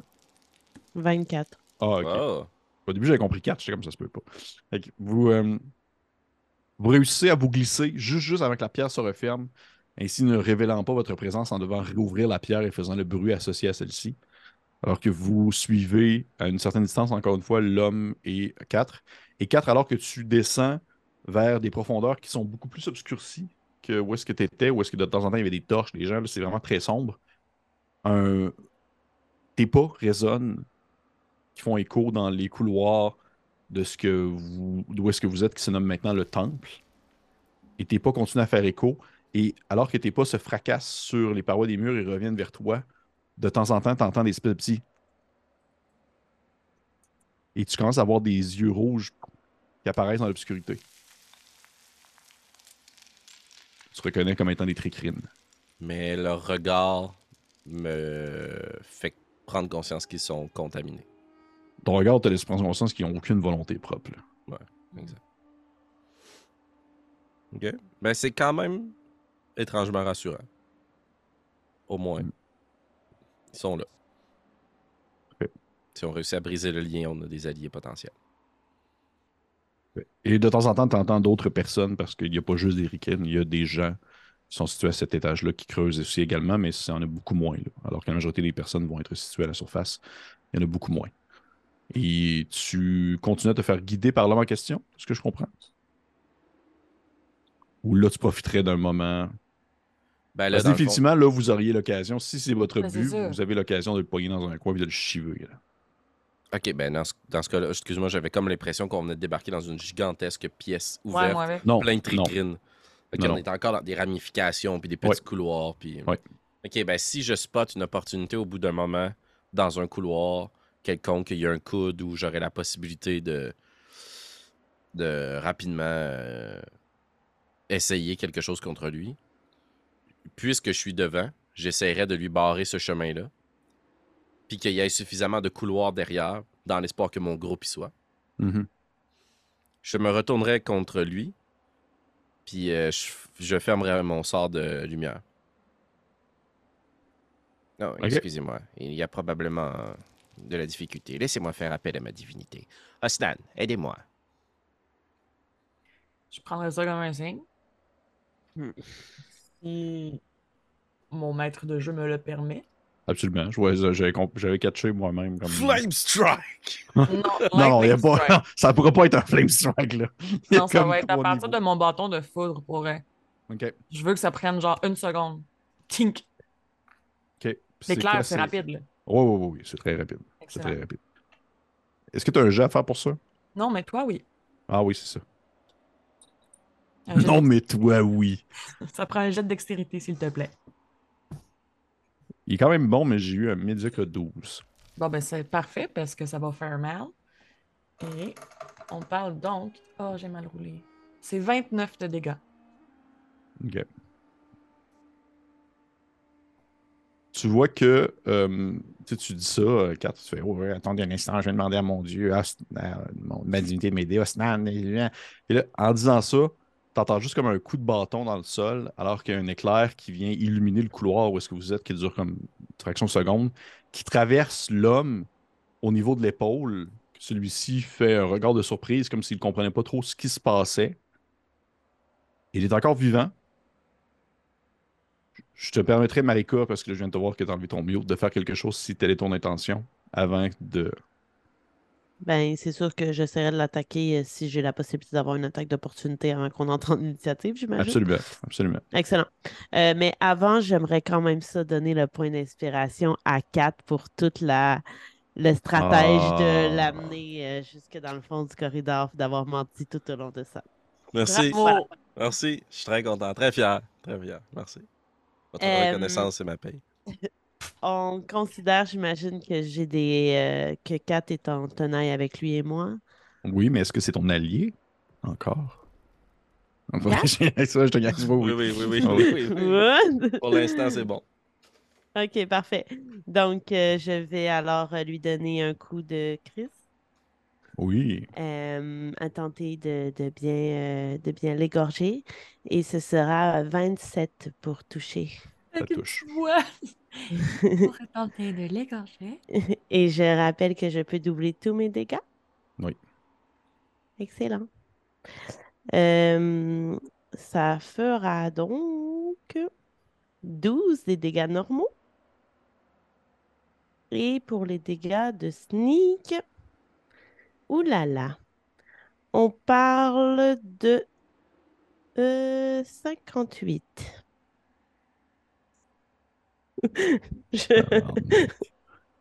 24. Ah, ok. Oh! Au début, j'avais compris 4, j'étais comme ça se peut pas. Euh, vous réussissez à vous glisser juste, juste avant que la pierre se referme, ainsi ne révélant pas votre présence en devant rouvrir la pierre et faisant le bruit associé à celle-ci. Alors que vous suivez à une certaine distance, encore une fois, l'homme et 4. Et 4, alors que tu descends vers des profondeurs qui sont beaucoup plus obscurcies que où est-ce que tu étais, où est-ce que de temps en temps il y avait des torches, des gens, c'est vraiment très sombre. Un... Tes pas résonnent qui font écho dans les couloirs de ce que vous, d'où est-ce que vous êtes, qui se nomme maintenant le temple. Et tes pas continuent à faire écho. Et alors que tes pas se fracassent sur les parois des murs et reviennent vers toi, de temps en temps, tu entends des espèces petits. Et tu commences à voir des yeux rouges qui apparaissent dans l'obscurité. Tu reconnais comme étant des tricrines. Mais leur regard me fait prendre conscience qu'ils sont contaminés. Ton regard te laisse prendre conscience qu'ils n'ont aucune volonté propre. là. Exact. Ok. Ben, c'est quand même étrangement rassurant. Au moins. Mm. Ils sont là. Si on réussit à briser le lien, on a des alliés potentiels. Et de temps en temps, tu entends d'autres personnes parce qu'il n'y a pas juste des ricaines, il y a des gens qui sont situés à cet étage-là qui creusent aussi également, mais il y en a beaucoup moins. là. Alors que la majorité des personnes vont être situées à la surface, il y en a beaucoup moins. Et tu continues à te faire guider par l'homme en question, est-ce que je comprends? Ou là, tu profiterais d'un moment? Ben, là, Parce fond- définitivement, là, vous auriez l'occasion, si c'est votre Ben, but, vous avez l'occasion de le pogner dans un coin et de le chiver. là. Ok, ben dans ce, dans ce cas-là, excuse-moi, j'avais comme l'impression qu'on venait de débarquer dans une gigantesque pièce Ouais, ouverte. Non, plein de. Ok, Non, on non. est encore dans des ramifications, puis des petits Ouais. couloirs, puis... Ouais. Ok, ben si je spot une opportunité au bout d'un moment, dans un couloir quelconque, il y a un coude où j'aurais la possibilité de... de rapidement euh, essayer quelque chose contre lui, puisque je suis devant, j'essaierai de lui barrer ce chemin-là, puis qu'il y ait suffisamment de couloirs derrière, dans l'espoir que mon groupe y soit. Mhm. Je me retournerai contre lui, puis euh, je, je fermerai mon sort de lumière. Non, excusez-moi. Il y a probablement de la difficulté. Laissez-moi faire appel à ma divinité. Osnan, aidez-moi. Je prendrais ça comme un signe. Hmm. Si mon maître de jeu me le permet. Absolument. J'avais catché moi-même. Comme... Strike! Non, Non, il y a pas... ça ne pourra pas être un flame strike. Là. Non, ça va être à partir de mon bâton de foudre pour vrai. OK. Je veux que ça prenne genre une seconde. Tink. OK. L'éclair, quoi, c'est rapide. Oui, oui, oui, c'est très rapide. C'est très rapide. Est-ce que tu as un jet à faire pour ça? Non, mais toi, oui. Ah oui, c'est ça. Un Non, mais toi, oui. Ça prend un jet de dextérité, s'il te plaît. Il est quand même bon, mais j'ai eu un médiocre 12. Bon, ben c'est parfait parce que ça va faire mal. Et on parle donc. Oh, j'ai mal roulé. C'est 29 de dégâts. OK. Tu vois que euh, tu dis ça, euh, Kat, tu fais Oh, attendez un instant, je vais demander à mon Dieu, à, à ma divinité de m'aider, Osnan. Et là, en disant ça, tu entends juste comme un coup de bâton dans le sol, alors qu'il y a un éclair qui vient illuminer le couloir où est-ce que vous êtes, qui dure comme une fraction de seconde, qui traverse l'homme au niveau de l'épaule. Celui-ci fait un regard de surprise, comme s'il ne comprenait pas trop ce qui se passait. Il est encore vivant. Je te permettrai, Marika, parce que je viens de te voir que tu as enlevé ton mute, de faire quelque chose si telle est ton intention avant de. Ben, c'est sûr que j'essaierai de l'attaquer euh, si j'ai la possibilité d'avoir une attaque d'opportunité avant qu'on entre en initiative, j'imagine. Absolument, absolument. Excellent. Euh, mais avant, j'aimerais quand même ça donner le point d'inspiration à Kat pour toute la le stratège de Ah. l'amener euh, jusque dans le fond du corridor, d'avoir menti tout au long de ça. Merci. Bravo. Merci. Je suis très content. Très fier. Très fier. Merci. Votre Euh, reconnaissance, c'est ma paye. On considère, j'imagine, que j'ai des euh, que Kat est en tenaille avec lui et moi. Oui, mais est-ce que c'est ton allié encore? Kat? ça, je te gagne pas, Oui, oui. oui, oui, oui. Ah oui, oui, oui. What? Pour l'instant, c'est bon. Ok, parfait. Donc, euh, je vais alors lui donner un coup de Chris. Oui. euh, à tenter de, de bien, euh, de bien l'égorger. Et ce sera 27 pour toucher. Avec une touche. petite voix. Pour tenter de l'égorger. Et je rappelle que je peux doubler tous mes dégâts. Oui. Excellent. Euh, ça fera donc 12 des dégâts normaux. Et pour les dégâts de sneak, oulala, on parle de euh, 58. Je-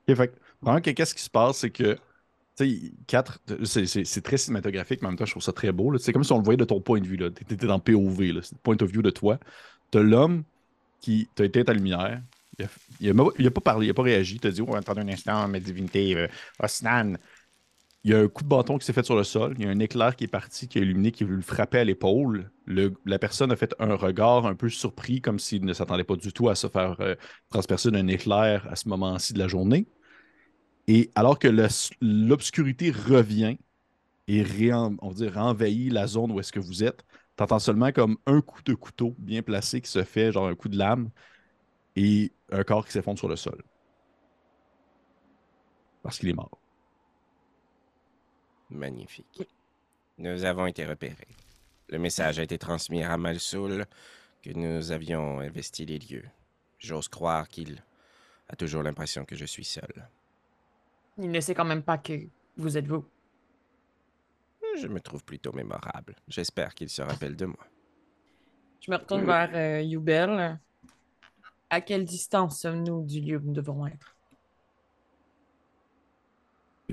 Euh, vraiment, que qu'est-ce qui se passe, c'est que, tu sais, 4, c'est- très cinématographique, mais en même temps, je trouve ça très beau. là. C'est comme si on le voyait de ton point de vue. Tu étais dans POV, là. point of view de toi. Tu as l'homme qui t'a été ta lumière. Il a, il a pas- parlé, il a pas réagi. Il t'a dit, oh, attendez un instant, ma divinité, euh, Osnan. Il y a un coup de bâton qui s'est fait sur le sol. Il y a un éclair qui est parti, qui a illuminé, qui a voulu le frapper à l'épaule. Le- La personne a fait un regard un peu surpris, comme s'il ne s'attendait pas du tout à se faire euh, transpercer d'un éclair à ce moment-ci de la journée. Et alors que l'obscurité revient et réen- on la zone où est-ce que vous êtes, tu entends seulement comme un coup de couteau bien placé qui se fait, genre un coup de lame, et un corps qui s'effondre sur le sol. Parce qu'il est mort. Magnifique. Nous avons été repérés. Le message a été transmis à Malsoul que nous avions investi les lieux. J'ose croire qu'il a toujours l'impression que je suis seul. Il ne sait quand même pas que vous êtes vous. Je me trouve plutôt mémorable. J'espère qu'il se rappelle de moi. Je me retourne vers euh, Yubel. À quelle distance sommes-nous du lieu où nous devons être?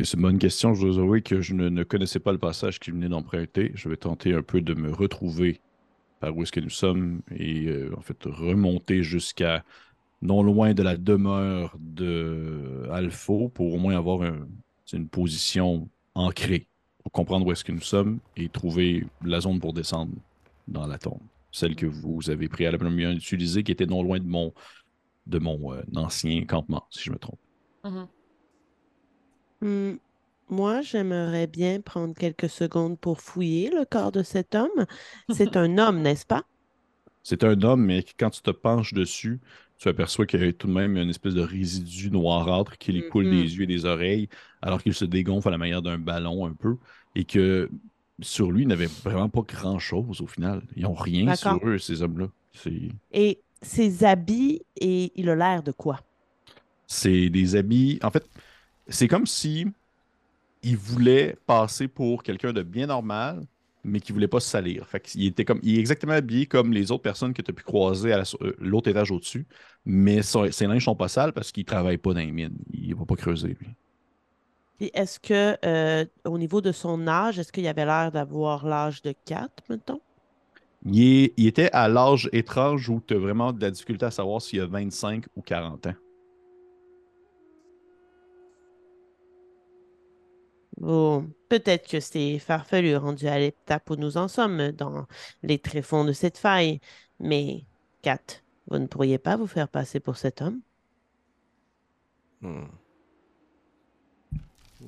C'est une bonne question. Je dois avouer que je ne, connaissais pas le passage qu'il venait d'emprunter. Je vais tenter un peu de me retrouver par où est-ce que nous sommes et euh, en fait remonter jusqu'à non loin de la demeure de Alpha pour au moins avoir une position ancrée pour comprendre où est-ce que nous sommes et trouver la zone pour descendre dans la tombe. Celle que vous avez préalablement utilisée qui était non loin de mon, de mon euh, ancien campement, si je me trompe. Mhm. Hmm, Moi, j'aimerais bien prendre quelques secondes pour fouiller le corps de cet homme. C'est un homme, n'est-ce pas? C'est un homme, mais quand tu te penches dessus, tu aperçois qu'il y a tout de même une espèce de résidu noirâtre qui lui coule Mhm. des yeux et des oreilles, alors qu'il se dégonfle à la manière d'un ballon un peu, et que sur lui, il n'avait vraiment pas grand-chose au final. Ils n'ont rien sur eux, ces hommes-là. C'est- Et ses habits, et il a l'air de quoi? C'est des habits. En fait, c'est comme si il voulait passer pour quelqu'un de bien normal, mais qui voulait pas se salir. Fait qu'il était comme, il est exactement habillé comme les autres personnes que tu as pu croiser à euh, l'autre étage au-dessus, mais son- ses linges sont pas sales parce qu'il travaille pas dans les mines. Il va pas creuser, lui. Et est-ce que, euh, au niveau de son âge, est-ce qu'il avait l'air d'avoir l'âge de 4, mettons? Il, est- il était à l'âge étrange où tu as vraiment de la difficulté à savoir s'il a 25 ou 40 ans. Bon, peut-être que c'est farfelu rendu à l'étape où nous en sommes dans les tréfonds de cette faille. Mais, Kat, vous ne pourriez pas vous faire passer pour cet homme? Hmm.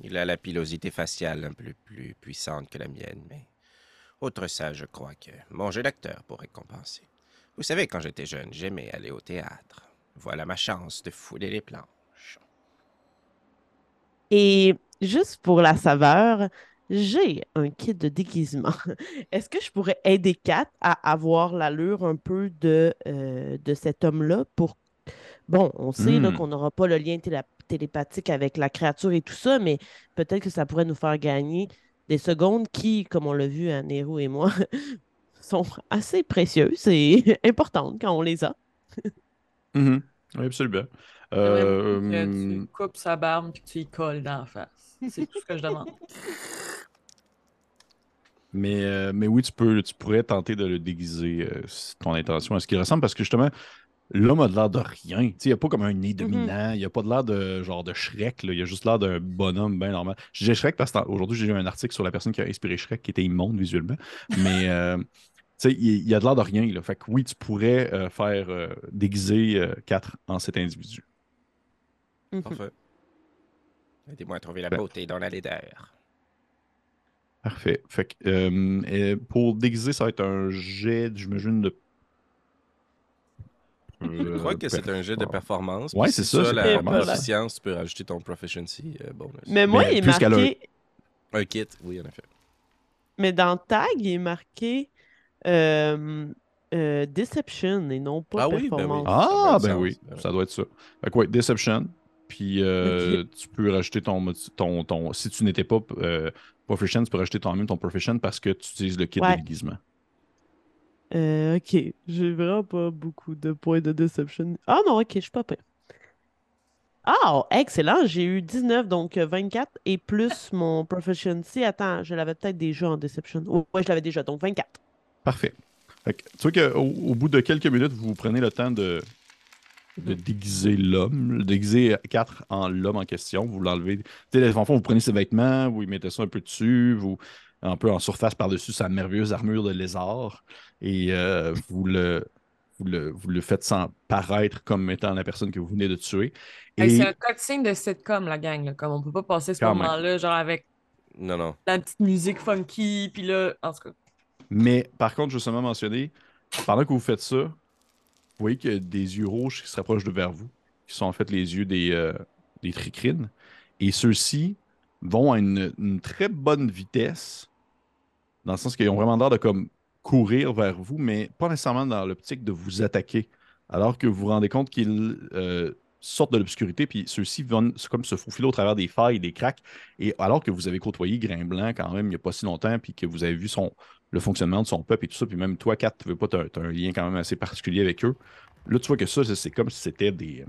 Il a la pilosité faciale un peu plus puissante que la mienne, mais outre ça, je crois que mon jeu d'acteur pourrait compenser. Vous savez, quand j'étais jeune, j'aimais aller au théâtre. Voilà ma chance de fouler les planches. Et juste pour la saveur, j'ai un kit de déguisement. Est-ce que je pourrais aider Kat à avoir l'allure un peu de, euh, de cet homme-là pour. Bon, on sait Hmm. qu'on n'aura pas le lien télé- télépathique avec la créature et tout ça, mais peut-être que ça pourrait nous faire gagner des secondes qui, comme on l'a vu à Nero et moi, sont assez précieuses et importantes quand on les a. Mhm. Oui, absolument. Euh, que tu coupes sa barbe et que tu y colles dans la face. C'est tout ce que je demande. Mais, euh, mais oui, tu peux, tu pourrais tenter de le déguiser, euh, si ton intention, à ce qu'il ressemble, parce que justement, l'homme a de l'air de rien. Tu sais, il n'y a pas comme un nez dominant, il n'y a pas de l'air de genre de Shrek, là. il a juste l'air d'un bonhomme bien normal. Je disais Shrek parce qu'aujourd'hui, j'ai lu un article sur la personne qui a inspiré Shrek, qui était immonde visuellement. Mais euh, tu sais, il, il a de l'air de rien. Là. Fait que oui, tu pourrais euh, faire euh, déguiser euh, quatre en cet individu. Mhm. Parfait. Aidez-moi à trouver la Ben. beauté dans la laideur. Parfait. Fait que euh, euh, pour déguiser, ça va être un jet, j'imagine, de. Je crois que c'est un jet de performance. Ouais, c'est ça, c'est la performance. proficience, tu peux rajouter ton proficiency euh, bonus. Mais moi, Mais il est marqué. Un kit, oui, en effet. Mais dans Tag, il est marqué euh, euh, Deception et non pas Ah oui, ben oui. Performance. Ah, Ça ben ben oui. ça doit être ça. Fait que ouais, Deception. Puis euh, tu peux rajouter ton, ton, ton. Si tu n'étais pas euh, Proficient, tu peux rajouter toi-même ton Proficient parce que tu utilises le kit Ouais. de déguisement. Euh, ok, j'ai vraiment pas beaucoup de points de Deception. Ah non, ok, je suis pas pire. Ah, excellent, j'ai eu 19, donc euh, 24, et plus mon Proficiency. Attends, je l'avais peut-être déjà en Deception. Oh, ouais, je l'avais déjà, donc 24. Parfait. Que, tu vois qu'au au bout de quelques minutes, vous prenez le temps de, de Mhm. déguiser l'homme, de déguiser 4 en l'homme en question. Vous l'enlevez. En fond, vous prenez ses vêtements, vous y mettez ça un peu dessus, vous un peu en surface par-dessus sa merveilleuse armure de lézard, et euh, vous, le, vous, le, vous le faites sans paraître comme étant la personne que vous venez de tuer. Hey, c'est un cutscene de sitcom, la gang. Là. Comme on peut pas passer ce moment-là, genre avec Non, non. la petite musique funky, puis là, en tout cas. Mais par contre, je veux seulement mentionner, pendant que vous faites ça, vous voyez qu'il y a des yeux rouges qui se rapprochent de vers vous, qui sont en fait les yeux des, euh, tricrines. Et ceux-ci vont à une, très bonne vitesse, dans le sens qu'ils ont vraiment l'air de courir vers vous, mais pas nécessairement dans l'optique de vous attaquer. Alors que vous vous rendez compte qu'ils euh, sortent de l'obscurité, puis ceux-ci vont comme se faufiler au travers des failles, des cracks. Et alors que vous avez côtoyé Grain Blanc quand même il n'y a pas si longtemps, puis que vous avez vu son, le fonctionnement de son peuple et tout ça, puis même toi, Kat, tu veux pas, t'as as un lien quand même assez particulier avec eux. Là, tu vois que ça, c'est- comme si c'était des. euh,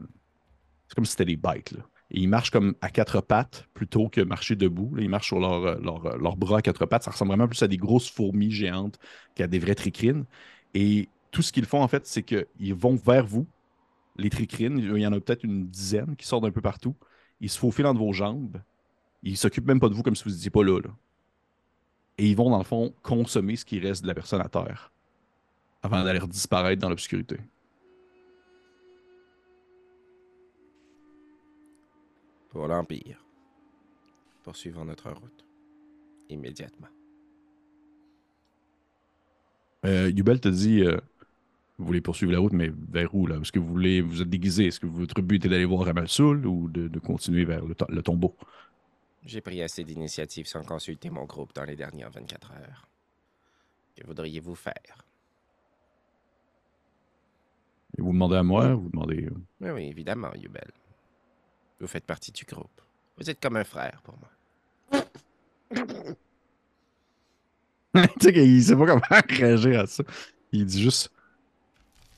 C'est comme si c'était des bêtes. Là. Et ils marchent comme à quatre pattes plutôt que marcher debout. Ils marchent sur leurs euh, euh, bras à quatre pattes. Ça ressemble vraiment plus à des grosses fourmis géantes qu'à des vraies tricrines. Et tout ce qu'ils font, en fait, c'est qu'ils vont vers vous, les tricrines. Il y en a peut-être une dizaine qui sortent d'un peu partout. Ils se faufilent entre vos jambes. Ils s'occupent même pas de vous comme si vous n'étiez pas là. Et ils vont, dans le fond, consommer ce qui reste de la personne à terre avant d'aller disparaître dans l'obscurité. Pour l'Empire. Poursuivons notre route. Immédiatement. Euh, Yubel te dit euh, vous voulez poursuivre la route, mais vers où là? Est-ce que vous voulez vous êtes déguisé? Est-ce que votre but est d'aller voir Ramalsoul ou de, de continuer vers le tombeau? J'ai pris assez d'initiatives sans consulter mon groupe dans les dernières 24 heures. Que voudriez-vous faire? Et Vous demandez à moi Vous demandez. euh, Oui, oui, évidemment, Yubel. Vous faites partie du groupe. Vous êtes comme un frère pour moi. tu sais qu'il sait pas comment réagir à ça. Il dit juste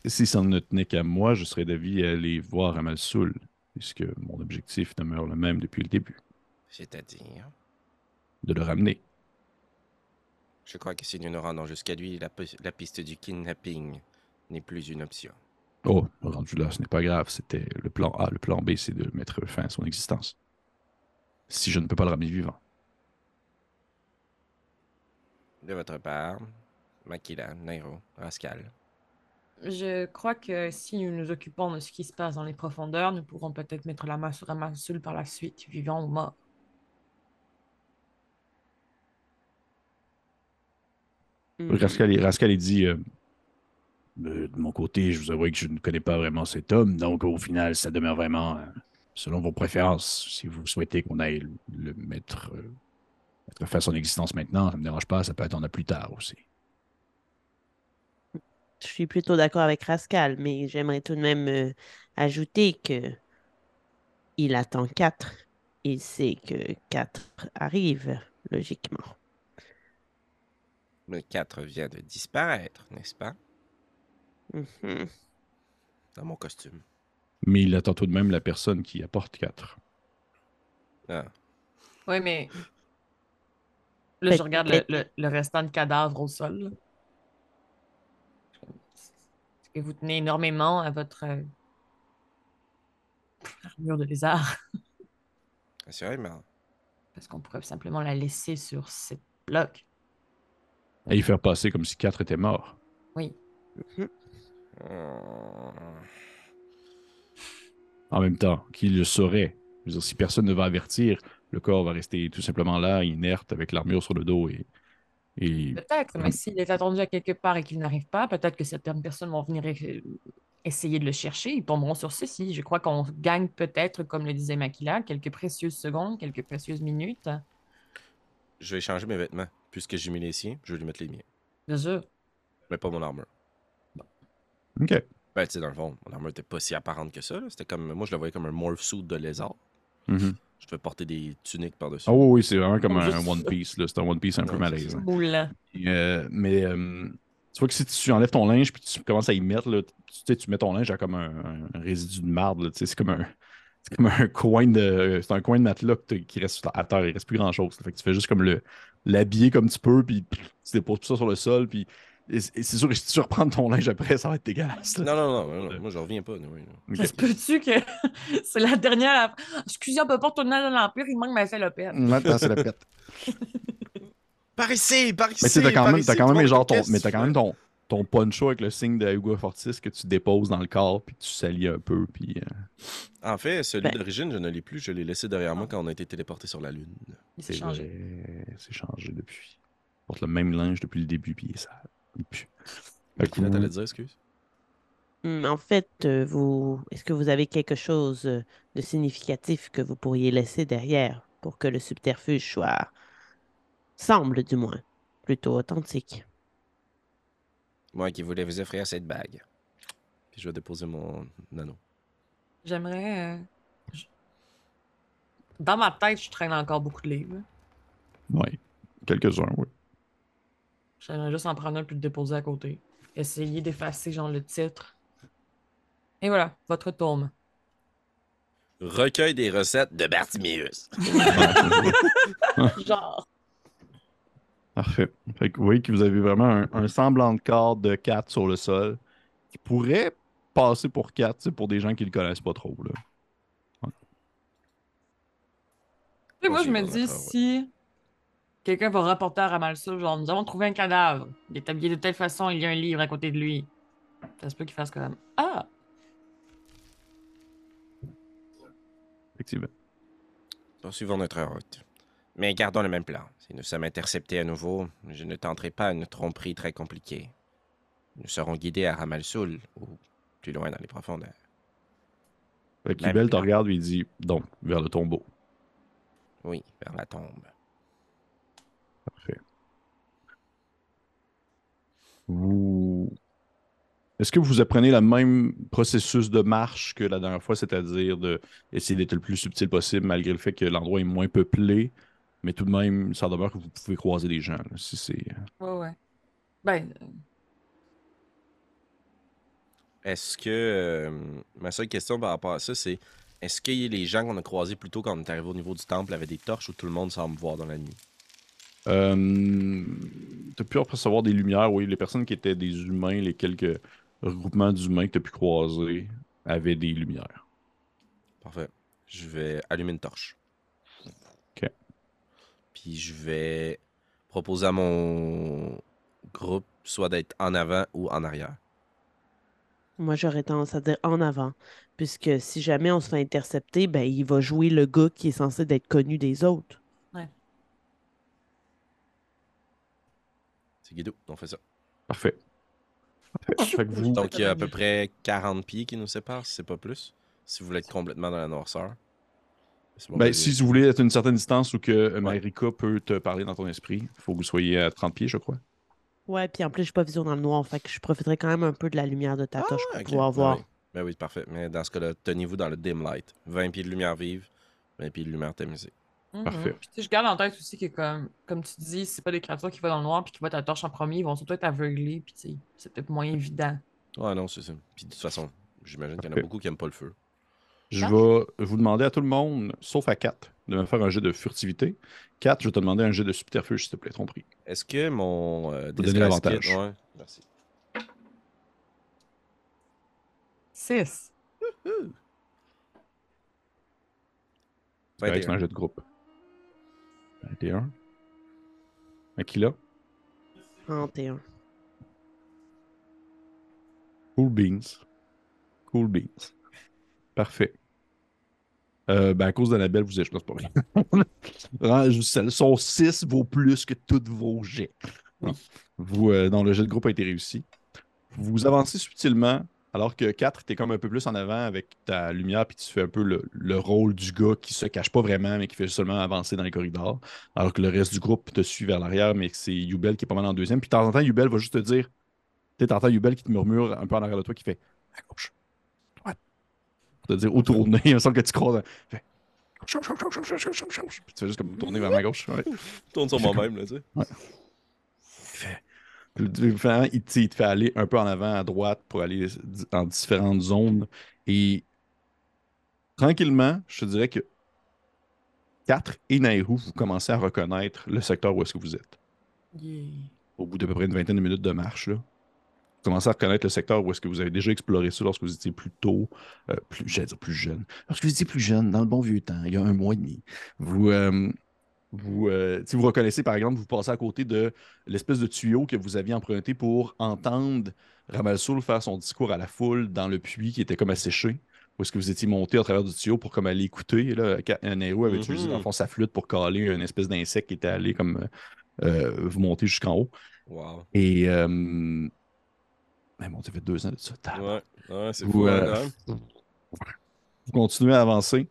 si ça ne tenait qu'à moi, je serais d'avis à aller voir Ramalsoul, puisque mon objectif demeure le même depuis le début, C'est-à-dire, de le ramener. je crois que si nous nous rendons jusqu'à lui, la, la piste du kidnapping n'est plus une option. Oh, rendu là, ce n'est pas grave. C'était le plan A. Le plan B, c'est de mettre fin à son existence. Si je ne peux pas le ramener vivant. De votre part, Makila, Nairo, Rascal, Je crois que si nous nous occupons de ce qui se passe dans les profondeurs, nous pourrons peut-être mettre la main sur Ramassul par la suite, vivant ou mort. Mhm. Rascal, Rascal, il dit euh, Euh, De mon côté, je vous avoue que je ne connais pas vraiment cet homme, donc au final, ça demeure vraiment euh, selon vos préférences. Si vous souhaitez qu'on aille le, le mettre, euh, Ça fait son existence maintenant, ça me dérange pas, ça peut attendre plus tard aussi. Je suis plutôt d'accord avec Rascal, mais j'aimerais tout de même ajouter que il attend 4. Il sait que 4 arrive, logiquement. Le 4 vient de disparaître, n'est-ce pas? Mhm. Dans mon costume. Mais il attend tout de même la personne qui apporte 4. Ah. Oui, mais. Là, Fait je regarde le, le- le restant de cadavres au sol. Est-ce que vous tenez énormément à votre euh, armure de lézard? Assurément. Parce qu'on pourrait simplement la laisser sur cette bloc. Et y faire passer comme si 4 était mort. Oui. Hmm. En même temps, qui le saurait? Je veux dire, si personne ne va avertir, le corps va rester tout simplement là, inerte, avec l'armure sur le dos et. et... Peut-être, mais s'il est attendu à quelque part et qu'il n'arrive pas, peut-être que certaines personnes vont venir essayer de le chercher. Ils tomberont sur ceci. Je crois qu'on gagne peut-être, comme le disait Makila, quelques précieuses secondes, quelques précieuses minutes. Je vais changer mes vêtements. Puisque j'ai mis les siens, je vais lui mettre les miens. Bien sûr. Mais pas mon armure. OK. Ben, tu sais, dans le fond, mon armure était pas si apparente que ça. là. C'était comme. Moi, je la voyais comme un morph suit de lézard. Mhm. Je devais porter des tuniques par-dessus. Ah oui, oui, c'est vraiment comme Oh, un One. Piece. là. C'est un One Piece un peu Ouais. Et, euh, mais euh, tu vois que si tu enlèves ton linge puis tu commences à y mettre, là, tu, sais, tu mets ton linge à comme un, un résidu de marde. là, tu sais, C'est comme un. C'est comme un coin de. C'est un coin de matelas qui reste à terre, il reste plus grand chose. Fait que tu fais juste comme le l'habiller comme tu peux, puis tu déposes tout ça sur le sol, puis. C'est sûr que si tu reprends ton linge après, ça va être dégueulasse. Non, non, non, non, non, moi je reviens pas. non. Ça se peut-tu que c'est la dernière. Excusez, on peut pas retourner dans l'Empire, il manque ma salopette. Maintenant, c'est la pète. Par ici, par ici. Mais t'as quand même, genre ton, mais t'as quand même ton, ton poncho avec le signe de Hugo Fortis que tu déposes dans le corps puis que tu salis un peu puis euh, En fait, celui Ben- d'origine, je ne l'ai plus. Je l'ai laissé derrière moi quand on a été téléporté sur la Lune. Il s'est c'est changé. c'est changé depuis. Il porte le même linge depuis le début puis il est sale. Il pue. Fait que dire, excuse? Hmm, En fait, euh, vous, est-ce que vous avez quelque chose euh, de significatif que vous pourriez laisser derrière pour que le subterfuge soit, semble du moins, plutôt authentique? Moi qui voulais vous offrir cette bague. Puis je vais déposer mon anneau. J'aimerais. euh, Dans ma tête, je traîne encore beaucoup de livres. Ouais, quelques-uns, oui. J'aimerais juste en prendre un puis le déposer à côté. Essayer d'effacer, genre, le titre. Et voilà, votre tome. Recueil des recettes de Bartimius. Genre. Parfait. Fait que vous voyez que vous avez vraiment un, un semblant de corps de 4 sur le sol qui pourrait passer pour 4 pour des gens qui le connaissent pas trop. Là. Et moi, je me dis, ouais. si quelqu'un va rapporter à Ramalsa, genre, nous avons trouvé un cadavre. Il est habillé de telle façon, il y a un livre à côté de lui. Ça se peut qu'il fasse comme Ah! Effectivement. Poursuivons notre route. Mais gardons le même plan. Si nous sommes interceptés à nouveau, je ne tenterai pas une tromperie très compliquée. Nous serons guidés à Ramalsoul ou plus loin dans les profondeurs. Fait que Même Ibel te regarde et il dit donc vers le tombeau. Oui, vers la tombe. Parfait. Vous. Est-ce que vous apprenez le même processus de marche que la dernière fois, c'est-à-dire de essayer d'être le plus subtil possible malgré le fait que l'endroit est moins peuplé, mais tout de même, ça demeure que vous pouvez croiser des gens. là, si c'est. Ouais, ouais. Ben, euh, Est-ce que. euh, ma seule question par rapport à ça, c'est est-ce que les gens qu'on a croisés plus tôt quand on est arrivé au niveau du temple avaient des torches ou tout le monde semble voir dans la nuit? Euh, t'as pu apercevoir des lumières, oui. Les personnes qui étaient des humains, les quelques regroupements d'humains que t'as pu croiser avaient des lumières. Parfait. Je vais allumer une torche. Puis je vais proposer à mon groupe soit d'être en avant ou en arrière. Moi, j'aurais tendance à dire en avant, puisque si jamais on se fait intercepter, ben, il va jouer le gars qui est censé être connu des autres. C'est Guido, on fait ça. Parfait. Parfait. Vous, Donc il y a à peu près 40 pieds qui nous séparent, si c'est pas plus. Si vous voulez être complètement dans la noirceur. Ben, si vous voulez être à une certaine distance ou que Marika peut te parler dans ton esprit, il faut que vous soyez à 30 pieds, je crois. Ouais, puis en plus, j'ai pas vision dans le noir, fait que je profiterai quand même un peu de la lumière de ta Ah, torche pour pouvoir Ben voir. oui. Ben oui, parfait. Mais dans ce cas-là, tenez-vous dans le dim light. 20 pieds de lumière vive, 20 pieds de lumière tamisée. Mhm. Parfait. Puis, je garde en tête aussi que, comme, comme tu dis, c'est pas des créatures qui vont dans le noir puis qui voient ta torche en premier, ils vont surtout être aveuglés, puis c'est peut-être moins évident. Ouais, non, c'est ça. Puis de toute façon, j'imagine qu'il y en a beaucoup qui aiment pas le feu. Je vais vous demander à tout le monde, sauf à 4, de me faire un jet de furtivité. 4, je vais te demander un jet de subterfuge, s'il te plaît, ton prix. Est-ce que mon euh, disguise l'avantage. Ouais, merci. 6. C'est correct, c'est 21. un jet de groupe. 21. Aquila. 31. Cool beans. Cool beans. Parfait. Euh, ben à cause d'Annabelle, vous êtes. Non, c'est pas vrai. Vraiment, je- celle- Son 6 vaut plus que tous vos jets. Non. Vous, euh, non, le jet de groupe a été réussi. Vous avancez subtilement, alors que 4, t'es comme un peu plus en avant avec ta lumière, puis tu fais un peu le, le rôle du gars qui se cache pas vraiment, mais qui fait seulement avancer dans les corridors. Alors que le reste du groupe te suit vers l'arrière, mais que c'est Yubel qui est pas mal en deuxième. Puis de temps en temps, Yubel va juste te dire t'entends Yubel qui te murmure un peu en arrière de toi qui fait à gauche. Pour te dire où tourner. Il me semble que tu croises. Fait. Puis tu fais juste comme tourner vers ma gauche. Ouais. Tourne sur moi-même, là, tu sais. Il fait- finalement, il, il te fait aller un peu en avant, à droite, pour aller dans différentes zones. Et tranquillement, je te dirais que 4 et Nairou, vous commencez à reconnaître le secteur où est-ce que vous êtes. Yeah. au bout d'à peu près une vingtaine de minutes de marche, là, commencez à reconnaître le secteur où est-ce que vous avez déjà exploré ça lorsque vous étiez plus tôt, euh, plus, j'allais dire plus jeune. Lorsque vous étiez plus jeune, dans le bon vieux temps, il y a un mois et demi, vous, euh, vous, euh, si vous reconnaissez, par exemple, vous passez à côté de l'espèce de tuyau que vous aviez emprunté pour entendre Ramalsoul faire son discours à la foule dans le puits qui était comme asséché. Où est-ce que vous étiez monté à travers du tuyau pour comme aller écouter. Là, un héros avait utilisé dans le fond sa flûte pour caler une espèce d'insecte qui était allé comme vous monter jusqu'en haut. Wow. Et. Mais bon, ça fait deux ans de ça. Ouais, ouais c'est fou, hein, euh, même. Vous continuez à avancer.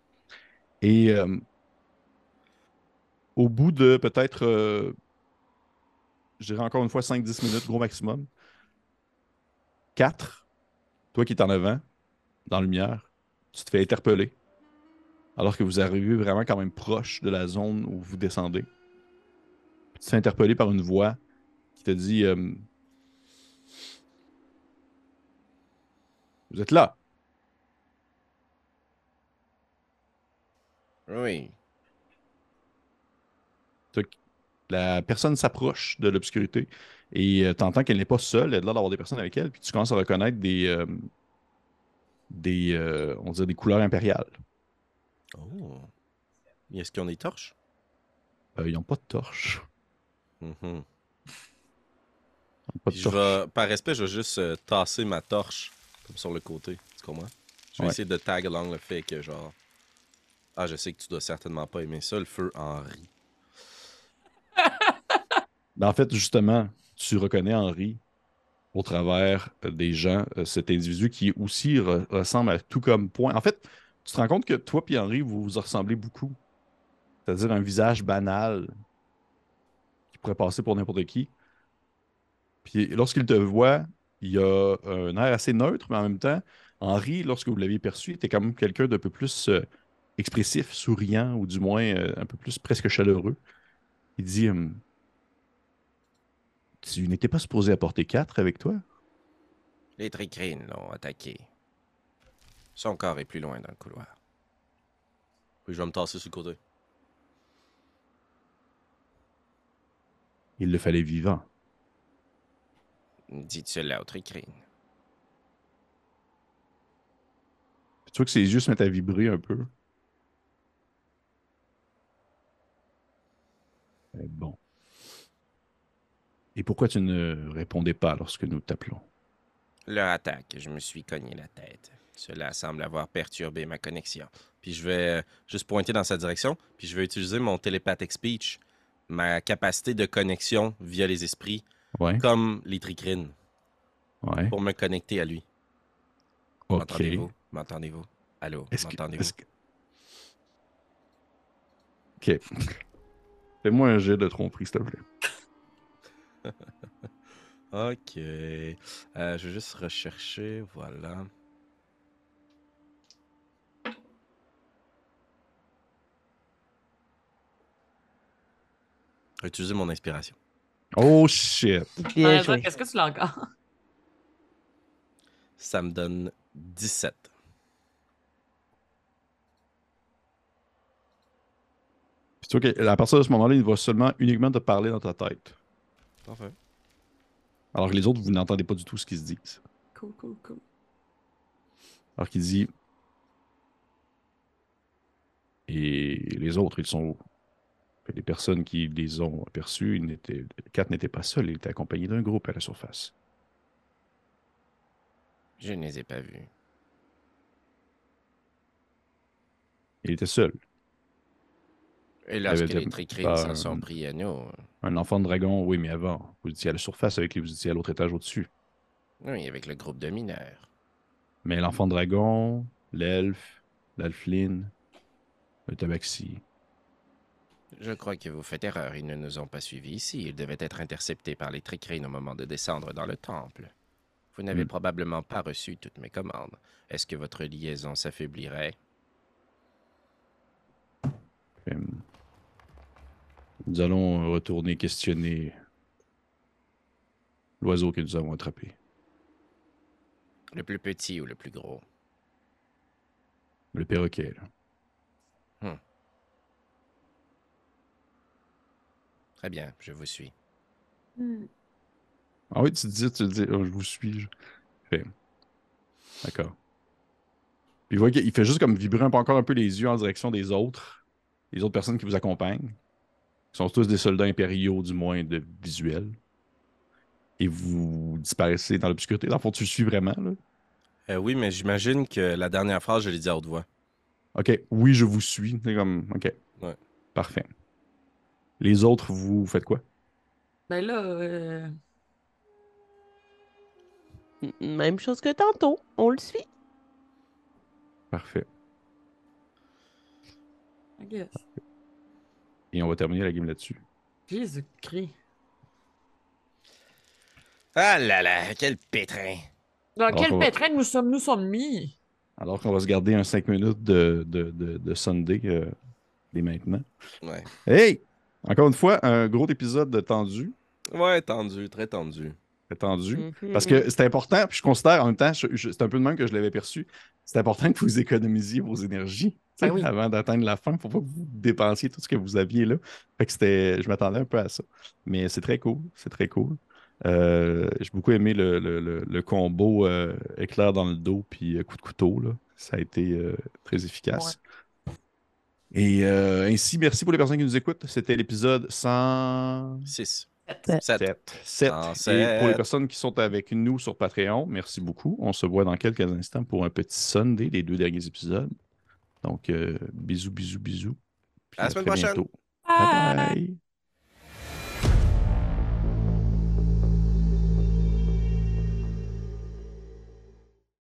Et euh, au bout de peut-être, euh, je dirais encore une fois 5-10 minutes, gros maximum, 4, toi qui es en avant, dans la lumière, tu te fais interpeller. Alors que vous arrivez vraiment quand même proche de la zone où vous descendez. Tu te fais interpeller par une voix qui te dit Vous êtes là. Oui. La personne s'approche de l'obscurité et tu entends qu'elle n'est pas seule, elle a l'air d'avoir des personnes avec elle, puis tu commences à reconnaître des, euh, des, euh, on dirait des couleurs impériales. Oh. Est-ce qu'ils ont des torches? Euh, ils n'ont pas de torche. Ils ont Pas de Puis je vais, par respect, je vais juste euh, tasser ma torche comme sur le côté. Tu comprends? Je vais Ouais. essayer de tag along le fait que genre. Ah, je sais que tu dois certainement pas aimer ça, le feu Henri. Ben, en fait, justement, tu reconnais Henri au travers des gens, euh, cet individu qui aussi re- ressemble à tout comme point. En fait, tu te rends compte que toi et Henri, vous vous ressemblez beaucoup. C'est-à-dire un visage banal qui pourrait passer pour n'importe qui. Puis lorsqu'il te voit, il a un air assez neutre, mais en même temps, Henri, lorsque vous l'aviez perçu, était quand même quelqu'un d'un peu plus euh, expressif, souriant, ou du moins euh, un peu plus presque chaleureux. Il dit hum, Tu n'étais pas supposé apporter quatre avec toi? Les tricrines l'ont attaqué. Son corps est plus loin dans le couloir. Puis je vais me tasser sur le côté. Il le fallait vivant. Cela aux tricrines. Tu vois que ses yeux se mettent à vibrer un peu. Eh Bon. Et pourquoi tu ne répondais pas lorsque nous t'appelons? Leur attaque, je me suis cogné la tête. Cela semble avoir perturbé ma connexion. Puis je vais euh, juste pointer dans sa direction. Puis je vais utiliser mon télépathic speech, ma capacité de connexion via les esprits, Ouais. comme les tricrines, Ouais. pour me connecter à lui. Ok. M'entendez-vous? M'entendez-vous? Allô? M'entendez-vous? que- Ok. Fais-moi un jet de tromperie, s'il te plaît. Ok. Euh, je vais juste rechercher. Voilà. Utiliser mon inspiration. Oh shit! Bien Ouais, joué. Est-ce que tu l'as encore? Ça me donne 17. Puis tu vois qu'à partir de ce moment-là, il va seulement uniquement te parler dans ta tête. Parfait. Alors que les autres, vous n'entendez pas du tout ce qu'ils se disent. Cool, cool, cool. Alors qu'il dit. Et les autres, ils sont où? Les personnes qui les ont aperçus, ils Kat n'était pas seul, il était accompagné d'un groupe à la surface. Je ne les ai pas vus. Il était seul. Et lorsque les tricrines s'en un- sont pris à nous, Un enfant de dragon, oui, mais avant. Vous étiez à la surface avec lui, vous étiez à l'autre étage au-dessus. oui, avec le groupe de mineurs. Mais l'enfant dragon, l'elfe, l'alfline, le tabaxi. Je crois que vous faites erreur. Ils ne nous ont pas suivis ici. Ils devaient être interceptés par les tricrines au moment de descendre dans le temple. Vous n'avez Hmm. probablement pas reçu toutes mes commandes. Est-ce que votre liaison s'affaiblirait? Nous allons retourner questionner l'oiseau que nous avons attrapé. Le plus petit ou le plus gros? Le perroquet. là. Très bien, je vous suis. Ah oui, tu dis, tu dis, oh, je vous suis. je- Fait. D'accord. Puis il voit qu'il fait juste comme vibrer un peu encore un peu les yeux en direction des autres, les autres personnes qui vous accompagnent. Ils sont tous des soldats impériaux, du moins de visuel. Et vous disparaissez dans l'obscurité. Dans le fond, tu le suis vraiment, là? Euh, oui, mais j'imagine que la dernière phrase, je l'ai dit à haute voix. OK, oui, je vous suis. C'est comme, OK. Ouais. Parfait. Les autres, vous faites quoi? Ben là, euh, Même chose que tantôt. On le suit. Parfait. I guess. Et on va terminer la game là-dessus. Jésus-Christ. Ah là là, quel pétrin! Dans Alors, quel va- pétrin nous sommes, nous sommes mis? Alors qu'on va se garder un 5 minutes de, de, de, de Sunday euh, dès maintenant. Ouais. Hey! Encore une fois, un gros épisode de tendu. Ouais, tendu, très tendu. Très tendu. Mhm. Parce que c'est important, puis je considère en même temps, c'est un peu de même que je l'avais perçu, c'est important que vous économisiez vos énergies oui. avant d'atteindre la fin. Il ne faut pas que vous dépensiez tout ce que vous aviez là. Fait que c'était, je m'attendais un peu à ça. Mais c'est très cool. C'est très cool. Euh, j'ai beaucoup aimé le, le- le- le combo euh, éclair dans le dos puis euh, coup de couteau. Là. Ça a été euh, très efficace. Et euh, ainsi, merci pour les personnes qui nous écoutent. C'était l'épisode 100... 6. Sept. 7. 7. 7. En Et pour les personnes qui sont avec nous sur Patreon, merci beaucoup. On se voit dans quelques instants pour un petit Sunday, les deux derniers épisodes. Donc, euh, bisous, bisous, bisous. Puis À la semaine très prochaine. bientôt. Bye. bye. bye.